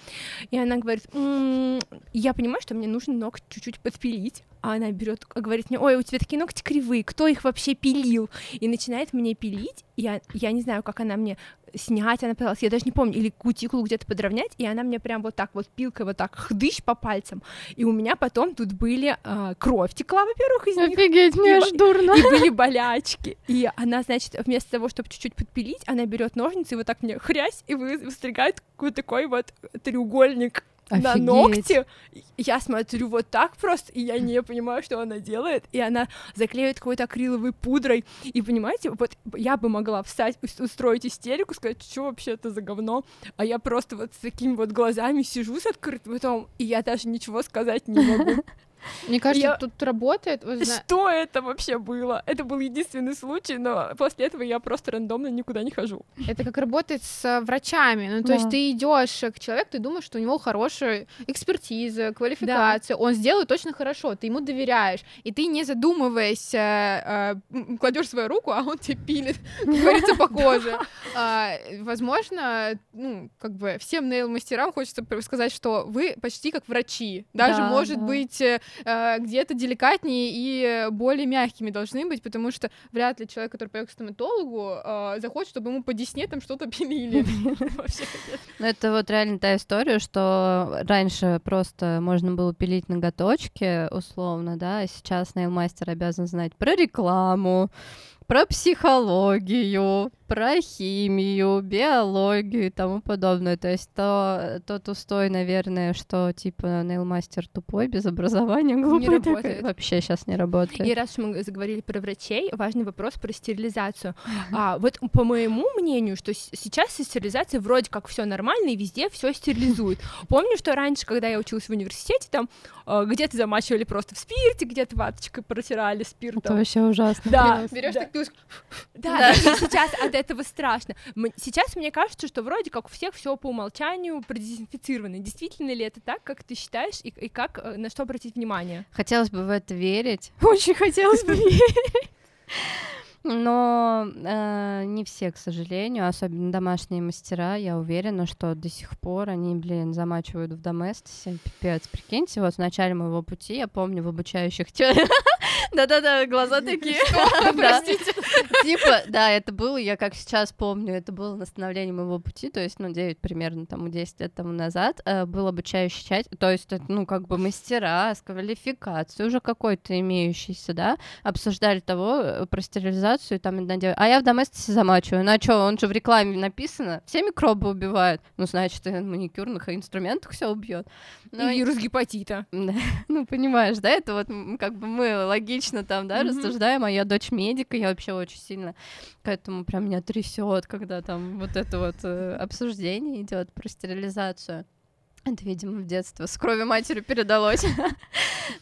и она говорит, «М, я понимаю, что мне нужно ноготь чуть-чуть подпилить, а она берет, говорит мне, ой, у тебя такие ногти кривые, кто их вообще пилил? И начинает мне пилить, я, я не знаю, как она мне снять, она пыталась, я даже не помню, или кутикулу где-то подровнять, и она мне прям вот так вот пилкой вот так хдыщ по пальцам, и у меня потом тут были а, кровь текла, во-первых, из них, Офигеть, мне аж дурно. и были болячки. И она, значит, вместо того, чтобы чуть-чуть подпилить, она берет ножницы и вот так мне хрясь и вы- выстригает какой такой вот треугольник. На Офигеть. ногти. Я смотрю вот так просто, и я не понимаю, что она делает. И она заклеивает какой-то акриловой пудрой. И понимаете, вот я бы могла встать, ус- устроить истерику, сказать, что вообще это за говно. А я просто вот с такими вот глазами сижу с открытым ртом, и я даже ничего сказать не могу. *laughs* Мне кажется, Я- тут работает. вы зна- Что это вообще было? Это был единственный случай, но после этого я просто рандомно никуда не хожу. Это как работает с э, врачами. Ну, то есть Да. ты идешь к человеку, ты думаешь, что у него хорошая экспертиза, квалификация, он сделает точно хорошо, ты ему доверяешь, и ты не задумываясь э, э, кладешь свою руку, а он тебе пилит, как говорится, по *laughs* коже. А, Возможно, ну, как бы всем нейл-мастерам хочется сказать, что вы почти как врачи, даже, Да, может да. быть, где-то деликатнее и более мягкими должны быть, потому что вряд ли человек, который пойдет к стоматологу, э, захочет, чтобы ему по десне там что-то пилили. *laughs* Ну, это вот реально та история, что раньше просто можно было пилить ноготочки, условно, да, а сейчас нейлмастер обязан знать про рекламу, про психологию, про химию, биологию и тому подобное. То есть то, тот устой, наверное, что типа нейлмастер тупой, без образования, глупый такой, работает. вообще сейчас не работает. И раз мы заговорили про врачей, важный вопрос про стерилизацию. А, вот по моему мнению, что сейчас со стерилизацией вроде как все нормально и везде все стерилизуют. *laughs* Помню, что раньше, когда я училась в университете, там э, где-то замачивали просто в спирте, где-то ваточкой протирали Это спиртом. вообще ужасно. Да, Берешь так пилочку, Да, да, сейчас от этого страшно. Сейчас мне кажется, что вроде как у всех все по умолчанию продезинфицировано. Действительно ли это так, как ты считаешь, и, и как э, на что обратить внимание? Хотелось бы в это верить. Очень хотелось бы верить. Но э, не все, к сожалению, особенно домашние мастера, я уверена, что до сих пор они, блин, замачивают в доместосе. Пипец, прикиньте, вот в начале моего пути, я помню, в обучающих... Да-да-да, глаза такие. *laughs* Да. Типа, да, это было, я как сейчас помню, это было на становлении моего пути, то есть, ну, 9 примерно, там, 10 лет тому назад, э, был обучающий чат, то есть, ну, как бы мастера с квалификацией уже какой-то имеющийся, да, обсуждали того э, про стерилизацию, там одна девочка, а я в доместосе замачиваю, ну, а чё, он же в рекламе написано, все микробы убивают, ну, значит, и на маникюрных инструментах все убьет. Ну, и вирус гепатита. *laughs* ну, понимаешь, да, это вот как бы мы логично там, да, рассуждаем, а я дочь медика, я вообще очень сильно к этому прям меня трясет, когда там вот это вот э, обсуждение идет про стерилизацию. Это, видимо, в детство с кровью матери передалось. *laughs*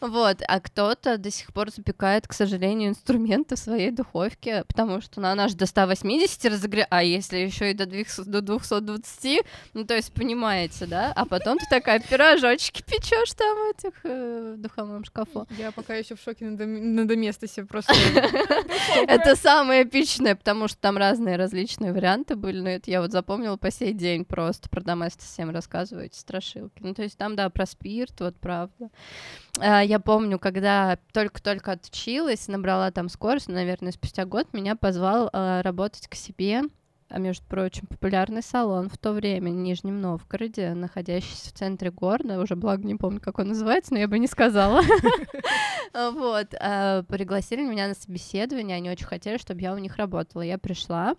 Вот, а кто-то до сих пор запекает, к сожалению, инструменты в своей духовке, потому что ну, она же до 180 разогревает, а если еще и до 200 до 220, ну, то есть, понимаете, да? А потом ты такая пирожочки печешь там в этих э, в духовом шкафу. Я пока еще в шоке на, на доместосе *laughs* просто. Это самое эпичное, потому что там разные различные варианты были, но это я вот запомнила по сей день просто про доместос всем рассказываю эти страшилки. Ну, то есть там, да, про спирт, вот правда. А, Я помню, когда только-только отучилась, набрала там скорость, ну, наверное, спустя год меня позвал а, работать к себе а между прочим, популярный салон в то время в Нижнем Новгороде, находящийся в центре города, уже благо не помню, как он называется, но я бы не сказала. *laughs* Вот, а, пригласили меня на собеседование, они очень хотели, чтобы я у них работала. Я пришла,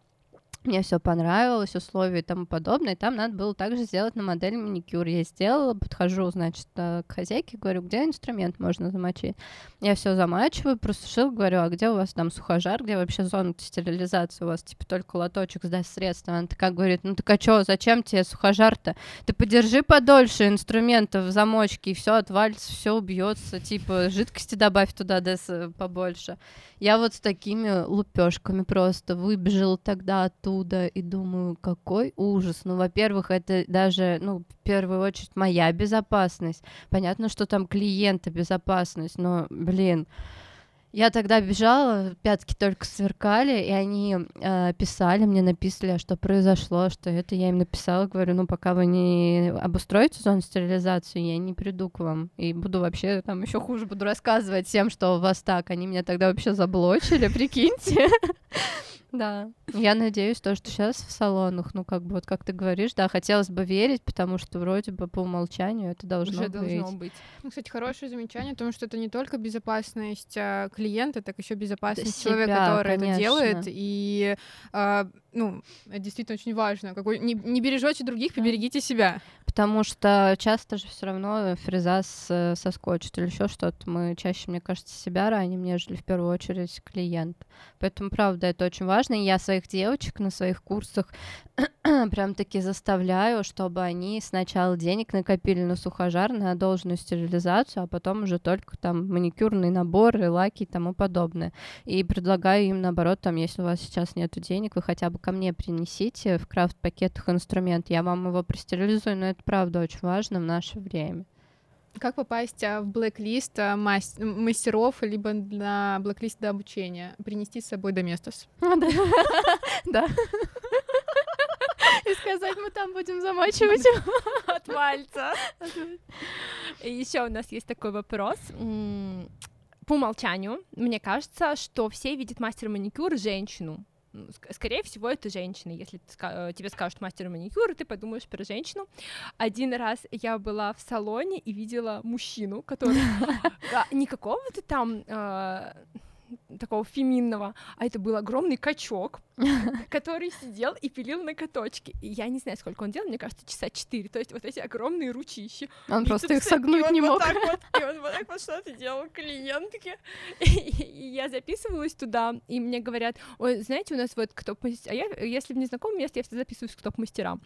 мне все понравилось, условия и тому подобное. И там надо было также сделать на модели маникюр. Я сделала, подхожу, значит, э, к хозяйке, говорю, где инструмент можно замочить. Я все замачиваю, просушила, говорю, а где у вас там сухожар, где вообще зона стерилизации? У вас типа только лоточек сдать средства. Она такая говорит, ну так а чё, зачем тебе сухожар-то? Ты подержи подольше инструментов в замочке, и все отвалится, все убьется, типа жидкости добавь туда да, с- побольше. Я вот с такими лупешками просто выбежала тогда оттуда и думаю, какой ужас. Ну, во-первых, это даже, ну, в первую очередь моя безопасность. Понятно, что там клиента безопасность, но, блин, я тогда бежала, пятки только сверкали, и они э, писали, мне написали, что произошло, что это я им написала, говорю, ну пока вы не обустроите зону стерилизации, я не приду к вам и буду вообще там еще хуже буду рассказывать всем, что у вас так. Они меня тогда вообще заблочили, *laughs* прикиньте. Да, я надеюсь, то, что сейчас в салонах, ну, как бы, вот как ты говоришь, да, хотелось бы верить, потому что вроде бы по умолчанию это должно Уже быть. должно быть. Ну, кстати, хорошее замечание о том, что это не только безопасность а, клиента, так еще безопасность себя, человека, который конечно. это делает. И а, ну, это действительно очень важно. Какой, не, не бережете других, поберегите себя. Потому что часто же все равно фреза с, соскочит или еще что-то. Мы чаще, мне кажется, себя раним, нежели в первую очередь клиент. Поэтому, правда, это очень важно. И я своих девочек на своих курсах *clears throat* прям таки заставляю, чтобы они сначала денег накопили на сухожар, на должную стерилизацию, а потом уже только там маникюрные наборы, лаки и тому подобное. И предлагаю им, наоборот, там, если у вас сейчас нет денег, вы хотя бы ко мне принесите в крафт-пакетах инструмент, я вам его простерилизую, но это правда очень важно в наше время. Как попасть а, в блэк-лист а, мастеров, либо на блэк-лист до обучения? Принести с собой доместос. *laughs* Да. И сказать, мы там будем замачивать от пальца. Еще у нас есть такой вопрос по умолчанию, мне кажется, что все видят мастера маникюра женщину. Скорее всего, это женщина. Если э, тебе скажут мастер маникюра, ты подумаешь про женщину. Один раз я была в салоне и видела мужчину, который *laughs* не какого-то там э, такого феминного, а это был огромный качок, *laughs* который сидел и пилил на каточке. И я не знаю, сколько он делал, мне кажется, часа четыре. То есть вот эти огромные ручищи. Он просто их согнуть не мог. Вот так вот, и он вот так вот что-то делал клиентке. *laughs* И, и я записывалась туда, и мне говорят, ой, знаете, у нас вот кто А я, если в незнакомом месте, я всегда записываюсь к топ-мастерам.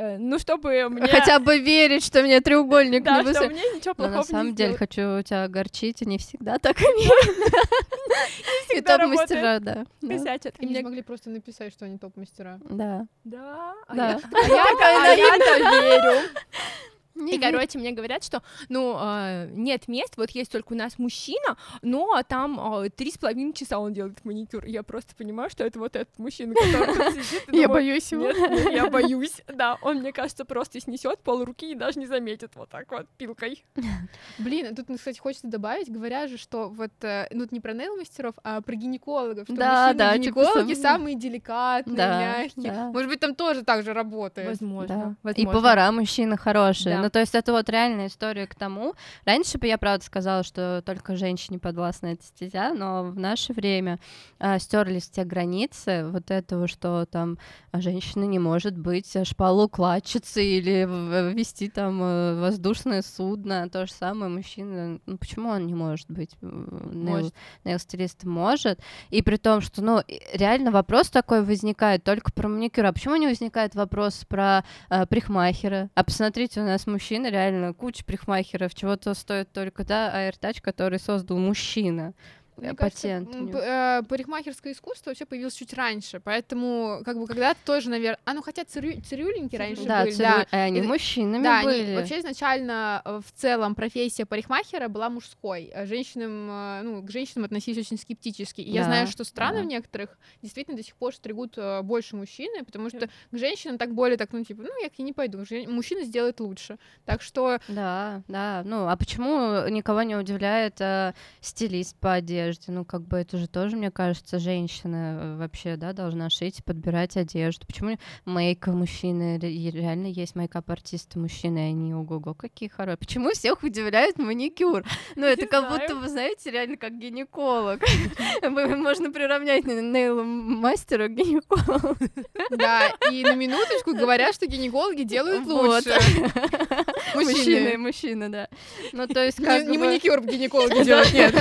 Э, ну, чтобы мне... Хотя бы верить, что мне треугольник да, не высыпал. что мне ничего плохого Но на самом не деле хочу тебя огорчить, не всегда так имеют. И топ-мастера, да. Косячат. И мне могли просто написать, что они топ-мастера. Да. Да. А Да. я- а я- *laughs* а *laughs* верю. И, короче, мне говорят, что, ну, э, нет мест, вот есть только у нас мужчина, но там э, три с половиной часа он делает маникюр. Я просто понимаю, что это вот этот мужчина, который тут *laughs* сидит. Я боюсь его. Я *laughs* боюсь. Да, он, мне кажется, просто снесет пол руки и даже не заметит вот так вот пилкой. Блин, а тут, ну, кстати, хочется добавить, говорят же, что вот, э, ну, не про нейл-мастеров, а про гинекологов, что Да, да, типа гинекологи сам- самые деликатные, мягкие. Может быть, там тоже так же работает. Возможно. И повара мужчины хорошие. Ну, то есть это вот реальная история к тому. Раньше бы я, правда, сказала, что только женщине подвластна эта стезя, но в наше время а, стерлись те границы вот этого, что там женщина не может быть шпалоукладчицей или вести там э, воздушное судно. То же самое мужчина. Ну, почему он не может быть? э, Может. нейл-стилист может. И при том, что, ну, реально вопрос такой возникает только про маникюр. А почему не возникает вопрос про э, парикмахера? А посмотрите, у нас мужчины, реально куча парикмахеров, чего-то стоит только, да, AirTouch, который создал мужчина. Мне Э, кажется, Патент. п- э, парикмахерское искусство вообще появилось чуть раньше, поэтому как бы когда-то тоже, наверное... А ну хотя цирю... цирюльники раньше Да, были, цирю- да. э, они И- мужчинами Да, они- были. вообще изначально в целом профессия парикмахера была мужской. Женщинам, ну, к женщинам относились очень скептически. И я Да, знаю, что страны да. в некоторых действительно до сих пор стригут больше мужчины, потому что к женщинам так более так, ну, типа, ну, я к ней не пойду, мужчина сделает лучше. Так что Да, да. Ну, а почему никого не удивляет э, стилист по одежде? Ну, как бы это же тоже, мне кажется, женщина э, вообще, да, должна шить подбирать одежду. Почему мейк мужчины? Реально есть мейкап-артисты мужчины, они ого-го, какие хорошие. Почему всех удивляет маникюр? Ну, это как знаю. будто, вы знаете, реально как гинеколог. *laughs* Можно приравнять нейл-мастера к гинекологу. Да, и на минуточку говорят, что гинекологи делают лучше. *laughs* Мужчины, Мужчины. да. Ну, то есть Не, как не маникюр *laughs* гинекологи делают, нет.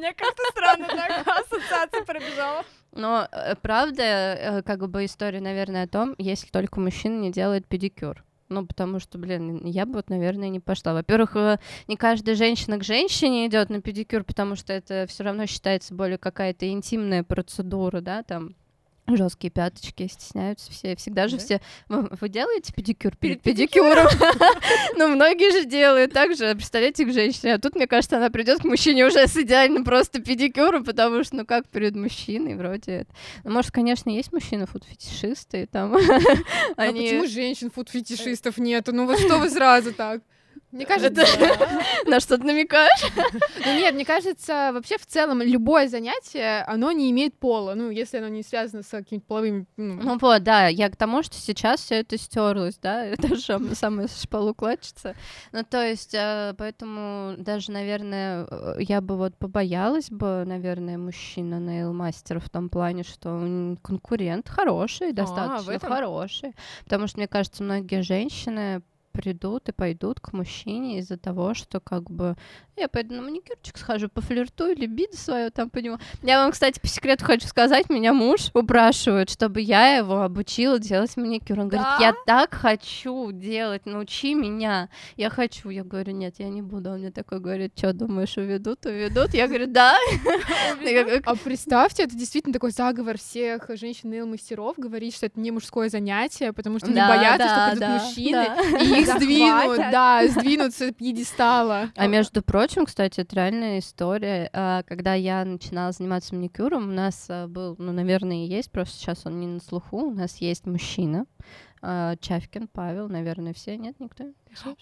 Меня как-то странно так ассоциация пробежала. Но э, правда, э, как бы история, наверное, о том, если только мужчина не делает педикюр. Ну, потому что, блин, я бы вот, наверное, не пошла. Во-первых, э, не каждая женщина к женщине идет на педикюр, потому что это все равно считается более какая-то интимная процедура, да, там жесткие пяточки стесняются все. Всегда же Да? все. Вы, вы делаете педикюр перед, Перед педикюром? *laughs* Ну, многие же делают так же. Представляете, к женщине. А тут, мне кажется, она придет к мужчине уже с идеальным просто педикюром, потому что, ну, как перед мужчиной, вроде это. Ну, может, конечно, есть мужчины фуд-фетишисты, там *laughs* А почему женщин фуд-фетишистов нету? Ну вот что вы *laughs* сразу так? Мне кажется, *laughs* на что ты намекаешь? *laughs* ну нет, мне кажется, вообще в целом любое занятие, оно не имеет пола, ну, если оно не связано с какими-то половыми... ну, Ну вот, да, я к тому, что сейчас все это стерлось, да, *laughs* это же самая шпалукладчица. Ну, то есть, э, поэтому даже, наверное, э, я бы вот побоялась бы, наверное, мужчина нейл-мастера в том плане, что он конкурент хороший, достаточно этом? хороший. Потому что, мне кажется, многие женщины придут и пойдут к мужчине из-за того, что как бы я пойду на маникюрчик схожу, пофлиртую, либидо свое там по нему. Я вам, кстати, по секрету хочу сказать, меня муж упрашивает, чтобы я его обучила делать маникюр. Он говорит, Да? я так хочу делать, научи меня. Я хочу. Я говорю, нет, я не буду. Он мне такой говорит, что думаешь, уведут, уведут? Я говорю, да. *laughs* А представьте, это действительно такой заговор всех женщин-нейл-мастеров говорить, что это не мужское занятие, потому что они боятся, что придут мужчины, и их сдвинут, да, сдвинут с пьедестала. А между прочим, кстати, это реальная история. А, Когда я начинала заниматься маникюром, у нас а, был, ну, наверное, и есть, просто сейчас он не на слуху, у нас есть мужчина, а, Чавкин Павел, наверное, все, нет, никто?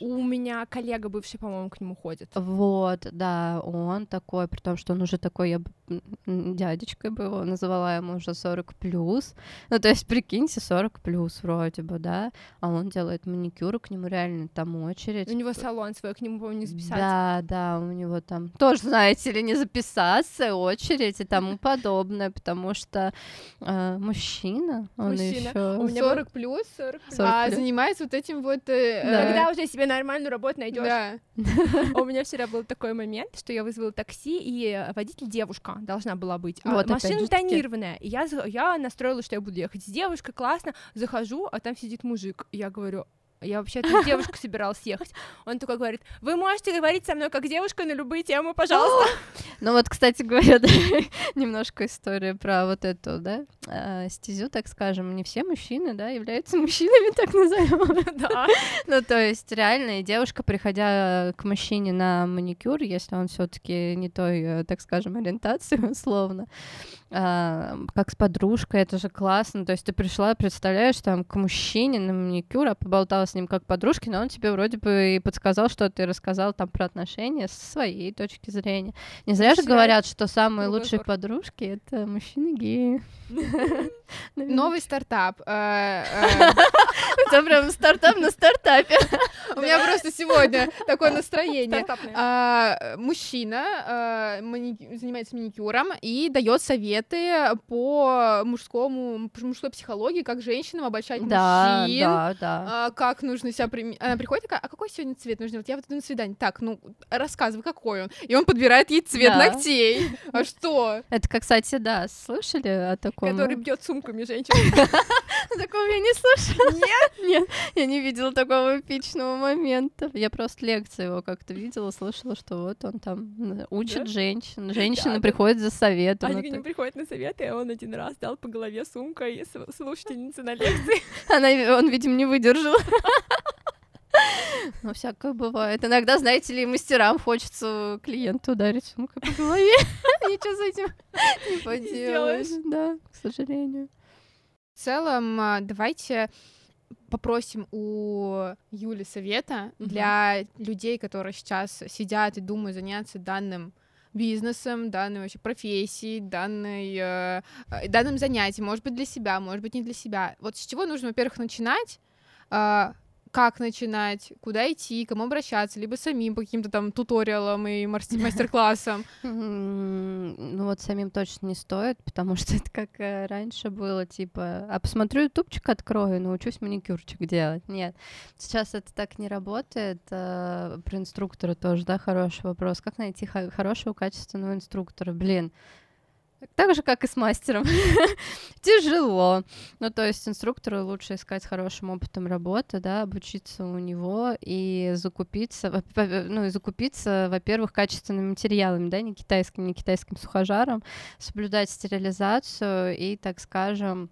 У меня коллега бывший, по-моему, к нему ходит. Вот, да, он такой, при том, что он уже такой, я дядечкой бы его называла, ему уже 40 плюс. Ну, то есть, прикиньте, 40 плюс вроде бы, да, а он делает маникюр, к нему реально там очередь. У него салон свой, к нему, по-моему, не записаться. Да, да, у него там тоже, знаете ли, не записаться, очередь и тому *laughs* подобное, потому что э, мужчина, он Мужчина. еще У меня 40 плюс, 40 плюс. 40 а плюс. занимается вот этим вот... э, Да. Когда уже себе нормальную работу найдешь. да. *laughs* У меня вчера был такой момент, что я вызвала такси, и э, водитель девушка должна была быть. А Вот машина тонированная. И я, я настроила, что я буду ехать с девушкой, классно. Захожу, а там сидит мужик. Я говорю, я вообще-то с девушкой собиралась ехать. Он такой говорит, вы можете говорить со мной как девушка на любые темы, пожалуйста. *laughs* Ну вот, кстати говоря, *laughs* немножко история про вот эту, да, э, стезю, так скажем. Не все мужчины, да, являются мужчинами, так назовем. *laughs* Да. Ну, то есть, реально, и девушка, приходя к мужчине на маникюр, если он все таки не той, э, так скажем, ориентации, условно, а, как с подружкой, это же классно. То есть ты пришла, представляешь, там, к мужчине на маникюр, а поболтала с ним как подружки, но он тебе вроде бы и подсказал, что ты рассказал там про отношения с своей точки зрения. Не зря же говорят, что самые лучшие подружки — это мужчины геи. Наверное. *laughs* *laughs* Новый стартап. э, *laughs* э, Это прям стартап на стартапе. У меня просто сегодня такое настроение. А, мужчина мани- занимается маникюром и дает советы по мужскому мужской психологии, как женщинам обольщать мужчин. а, как нужно себя Она приходит такая, а какой сегодня цвет нужно? Вот я вот иду на свидание. Так, ну, рассказывай, какой он. И он подбирает ей цвет ногтей. А *laughs* что? Это, как, кстати, да, слышали о таком? Который бьет сумками женщин. *laughs* Такого я не слышала. Нет? Нет, я не видела такого эпичного момента. Я просто лекции его как-то видела, слышала, что вот он там учит Да? женщин. Женщины да. приходят за советом. Они к нему приходят на советы, а он один раз дал по голове сумкой с- слушательнице на лекции. Она, он, видимо, не выдержал. *laughs* *laughs* Ну, всякое бывает. Иногда, знаете ли, мастерам хочется клиенту ударить сумкой по голове. *laughs* Ничего с этим не *laughs* поделаешь. Да, к сожалению. В целом, а, давайте попросим у Юли совета для людей, которые сейчас сидят и думают заняться данным бизнесом, данной вообще профессией, данной, э, э, данным занятием, может быть, для себя, может быть, не для себя. Вот с чего нужно, во-первых, начинать, а, как начинать, куда идти, кому обращаться, либо самим по каким-то там туториалам и *laughs* мастер-классам. Ну вот самим точно не стоит, потому *laughs* что это как э, раньше было, типа, а посмотрю ютубчик открою, научусь маникюрчик делать. Нет, сейчас это так не работает. Э, Про инструктора тоже, да, хороший вопрос. Как найти хо- хорошего, качественного инструктора? Блин, так же, как и с мастером. *laughs* Тяжело. Ну, то есть инструктора лучше искать с хорошим опытом работы, да, обучиться у него и закупиться, ну, и закупиться, во-первых, качественными материалами, да, не китайским, не китайским сухожаром, соблюдать стерилизацию и, так скажем,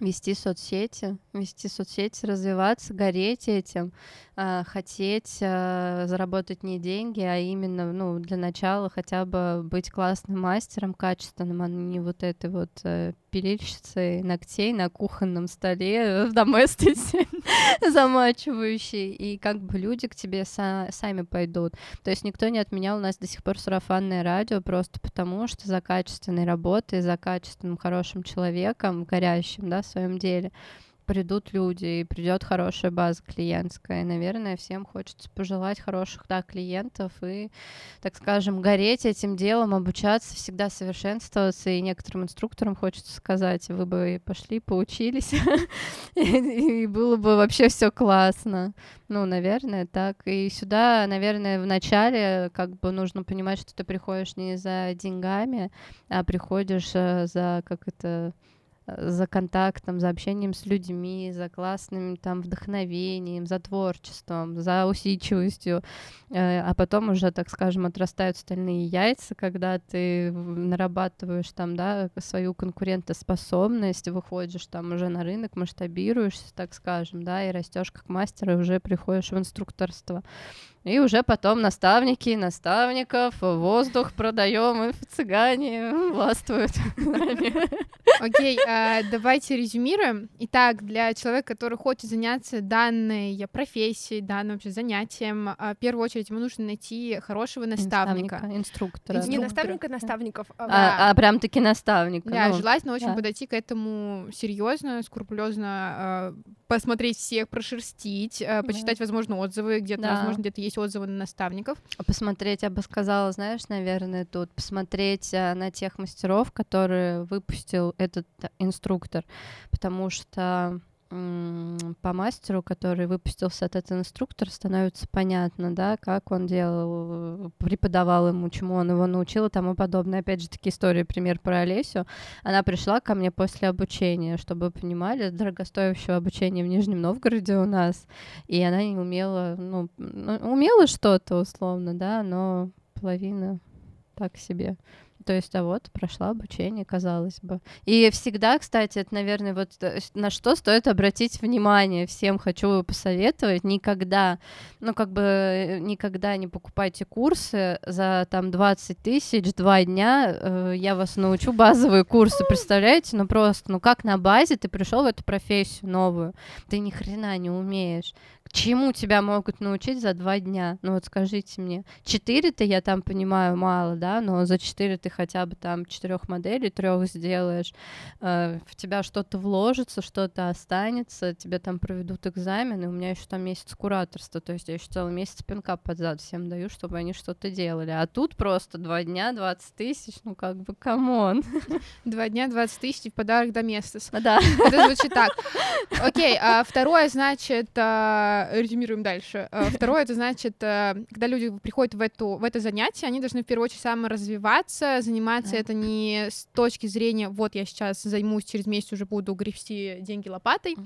вести соцсети, вести соцсети, развиваться, гореть этим, а, хотеть а, заработать не деньги, а именно, ну, для начала хотя бы быть классным мастером, качественным, а не вот этой вот э, пилильщицей ногтей на кухонном столе в доместисе *laughs* замачивающей, и как бы люди к тебе са- сами пойдут. То есть никто не отменял у нас до сих пор сарафанное радио просто потому, что за качественной работой, за качественным хорошим человеком, горящим, да, в своем деле, придут люди, и придет хорошая база клиентская. Наверное, всем хочется пожелать хороших да, клиентов и, так скажем, гореть этим делом, обучаться, всегда совершенствоваться. И некоторым инструкторам хочется сказать, вы бы пошли, поучились, *laughs* и было бы вообще все классно. Ну, наверное, так. И сюда, наверное, в начале как бы нужно понимать, что ты приходишь не за деньгами, а приходишь э, за как это за контактом, за общением с людьми, за классным там вдохновением, за творчеством, за усидчивостью, э, а потом уже, так скажем, отрастают стальные яйца, когда ты нарабатываешь там, да, свою конкурентоспособность, выходишь там уже на рынок, масштабируешься, так скажем, да, и растешь как мастер, и уже приходишь в инструкторство. И уже потом наставники, наставников, воздух продаем, и цыгане властвуют. Окей, а, давайте резюмируем. Итак, для человека, который хочет заняться данной профессией, данным вообще занятием, а, в первую очередь ему нужно найти хорошего наставника. инструктора. Не наставника, наставников. А, а, прям таки наставника. Да, ну, желательно очень подойти к этому серьезно, скрупулезно, посмотреть всех, прошерстить, почитать, возможно, отзывы, где-то, возможно, где-то есть отзывы на наставников. Посмотреть, я бы сказала, знаешь, наверное, тут посмотреть на тех мастеров, которые выпустил этот инструктор, потому что по мастеру, который выпустился от этого инструктора, становится понятно, да, как он делал, преподавал ему, чему он его научил и тому подобное. Опять же, такие истории, пример про Олесю. Она пришла ко мне после обучения, чтобы вы понимали, дорогостоящего обучения в Нижнем Новгороде у нас, и она не умела, ну умела что-то условно, да, но половина так себе. То есть, а вот, прошла обучение, казалось бы. И всегда, кстати, это, наверное, вот э, на что стоит обратить внимание. Всем хочу посоветовать. Никогда, ну, как бы, никогда не покупайте курсы за там 20 тысяч, два дня. Э, я вас научу базовые курсы, представляете? Ну, просто, ну, как на базе ты пришел в эту профессию новую, ты ни хрена не умеешь чему тебя могут научить за два дня? Ну вот скажите мне. Четыре-то я там понимаю мало, да, но за четыре ты хотя бы там четырех моделей, трех сделаешь, э, в тебя что-то вложится, что-то останется, тебе там проведут экзамены, у меня еще там месяц кураторства, то есть я еще целый месяц пинка под зад всем даю, чтобы они что-то делали. А тут просто два дня, 20 тысяч, ну как бы, come on. *laughs* Два дня, 20 тысяч в подарок до места. Да. Это звучит так. Окей, а второе, значит, а, резюмируем дальше. Э, *laughs* второе, это значит, э, когда люди приходят в, эту, в это занятие, они должны в первую очередь саморазвиваться, заниматься это не с точки зрения, вот я сейчас займусь, через месяц уже буду гребсти деньги лопатой,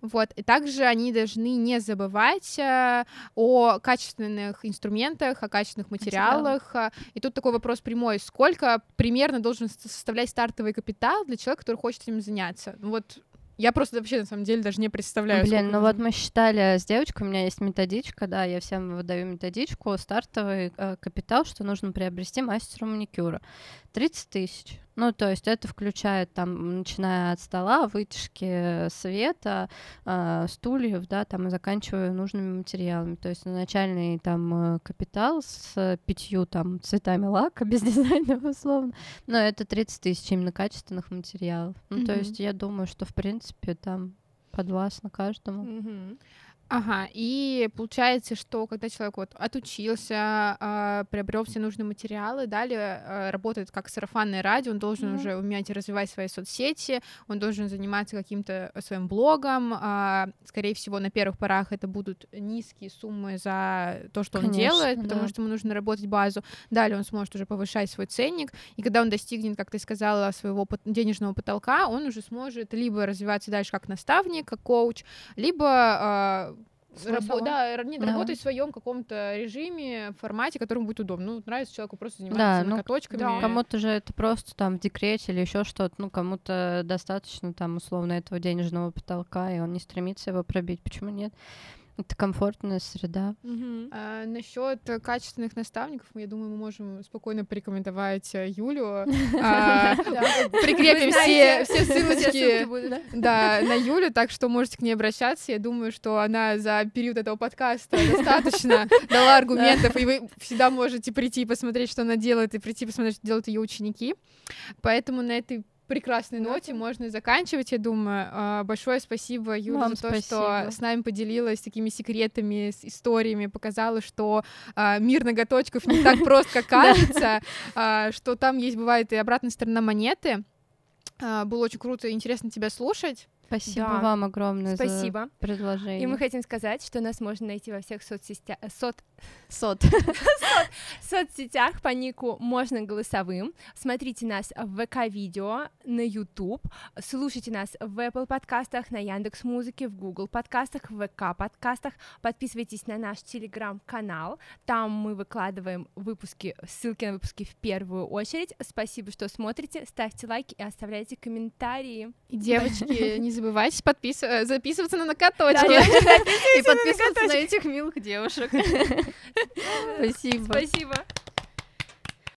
вот. И также они должны не забывать э, о качественных инструментах, о качественных материалах. И тут такой вопрос прямой, сколько примерно должен составлять стартовый капитал для человека, который хочет этим заняться? Ну вот я просто вообще, на самом деле, даже не представляю. Блин, ну вот мы считали с девочкой, у меня есть методичка, да, я всем выдаю методичку, стартовый э, капитал, что нужно приобрести мастеру маникюра. 30 тысяч. Ну, то есть это включает там, начиная от стола, вытяжки света, э, стульев, да, там и заканчивая нужными материалами. То есть начальный там э, капитал с пятью там цветами лака, *laughs* без дизайна, условно. Но это 30 тысяч именно качественных материалов. Ну, mm-hmm. то есть я думаю, что в принципе там подвластно каждому. Mm-hmm. Ага, и получается, что когда человек вот отучился, э, приобрел все нужные материалы, далее э, работает как сарафанное радио, он должен mm-hmm. уже уметь развивать свои соцсети, он должен заниматься каким-то своим блогом. Э, скорее всего, на первых порах это будут низкие суммы за то, что Конечно, он делает, потому да. что ему нужно работать базу. Далее он сможет уже повышать свой ценник, и когда он достигнет, как ты сказала, своего денежного потолка, он уже сможет либо развиваться дальше как наставник, как коуч, либо Рабо- да, нет, да. работать в своем каком-то режиме, формате, которому будет удобно. Ну, нравится человеку просто заниматься да, ну. Да. Кому-то же это просто там в декрете или еще что-то, ну, кому-то достаточно там условно этого денежного потолка, и он не стремится его пробить. Почему нет? Это комфортная среда. А, насчет качественных наставников, я думаю, мы можем спокойно порекомендовать э, Юлю. *laughs* А, *laughs* Прикрепим все, ссылочки да, на Юлю, так что можете к ней обращаться. Я думаю, что она за период этого подкаста *laughs* достаточно дала аргументов, и вы всегда можете прийти и посмотреть, что она делает, и прийти посмотреть, что делают ее ученики. Поэтому на этой прекрасной ноте можно заканчивать, я думаю. А, большое спасибо, Юля, Вам за то, спасибо. что с нами поделилась такими секретами, с историями, показала, что а, мир ноготочков не так прост, как *laughs* кажется, а, что там есть, бывает, и обратная сторона монеты. Было очень круто и интересно тебя слушать. Спасибо Да. вам огромное за Спасибо. предложение. И мы хотим сказать, что нас можно найти во всех соцсетях, сот, *laughs* Сот. соцсетях по нику можно голосовым. Смотрите нас в ВК-видео, на YouTube. Слушайте нас в Apple подкастах, на Яндекс Музыке, в Google подкастах, в ВК подкастах. Подписывайтесь на наш Телеграм-канал. Там мы выкладываем выпуски, ссылки на выпуски в первую очередь. Спасибо, что смотрите. Ставьте лайки и оставляйте комментарии. И, девочки, не забывайте подпис- э, записываться на накаточки. *laughs* И подписываться на этих милых девушек. *laughs* Спасибо. Спасибо.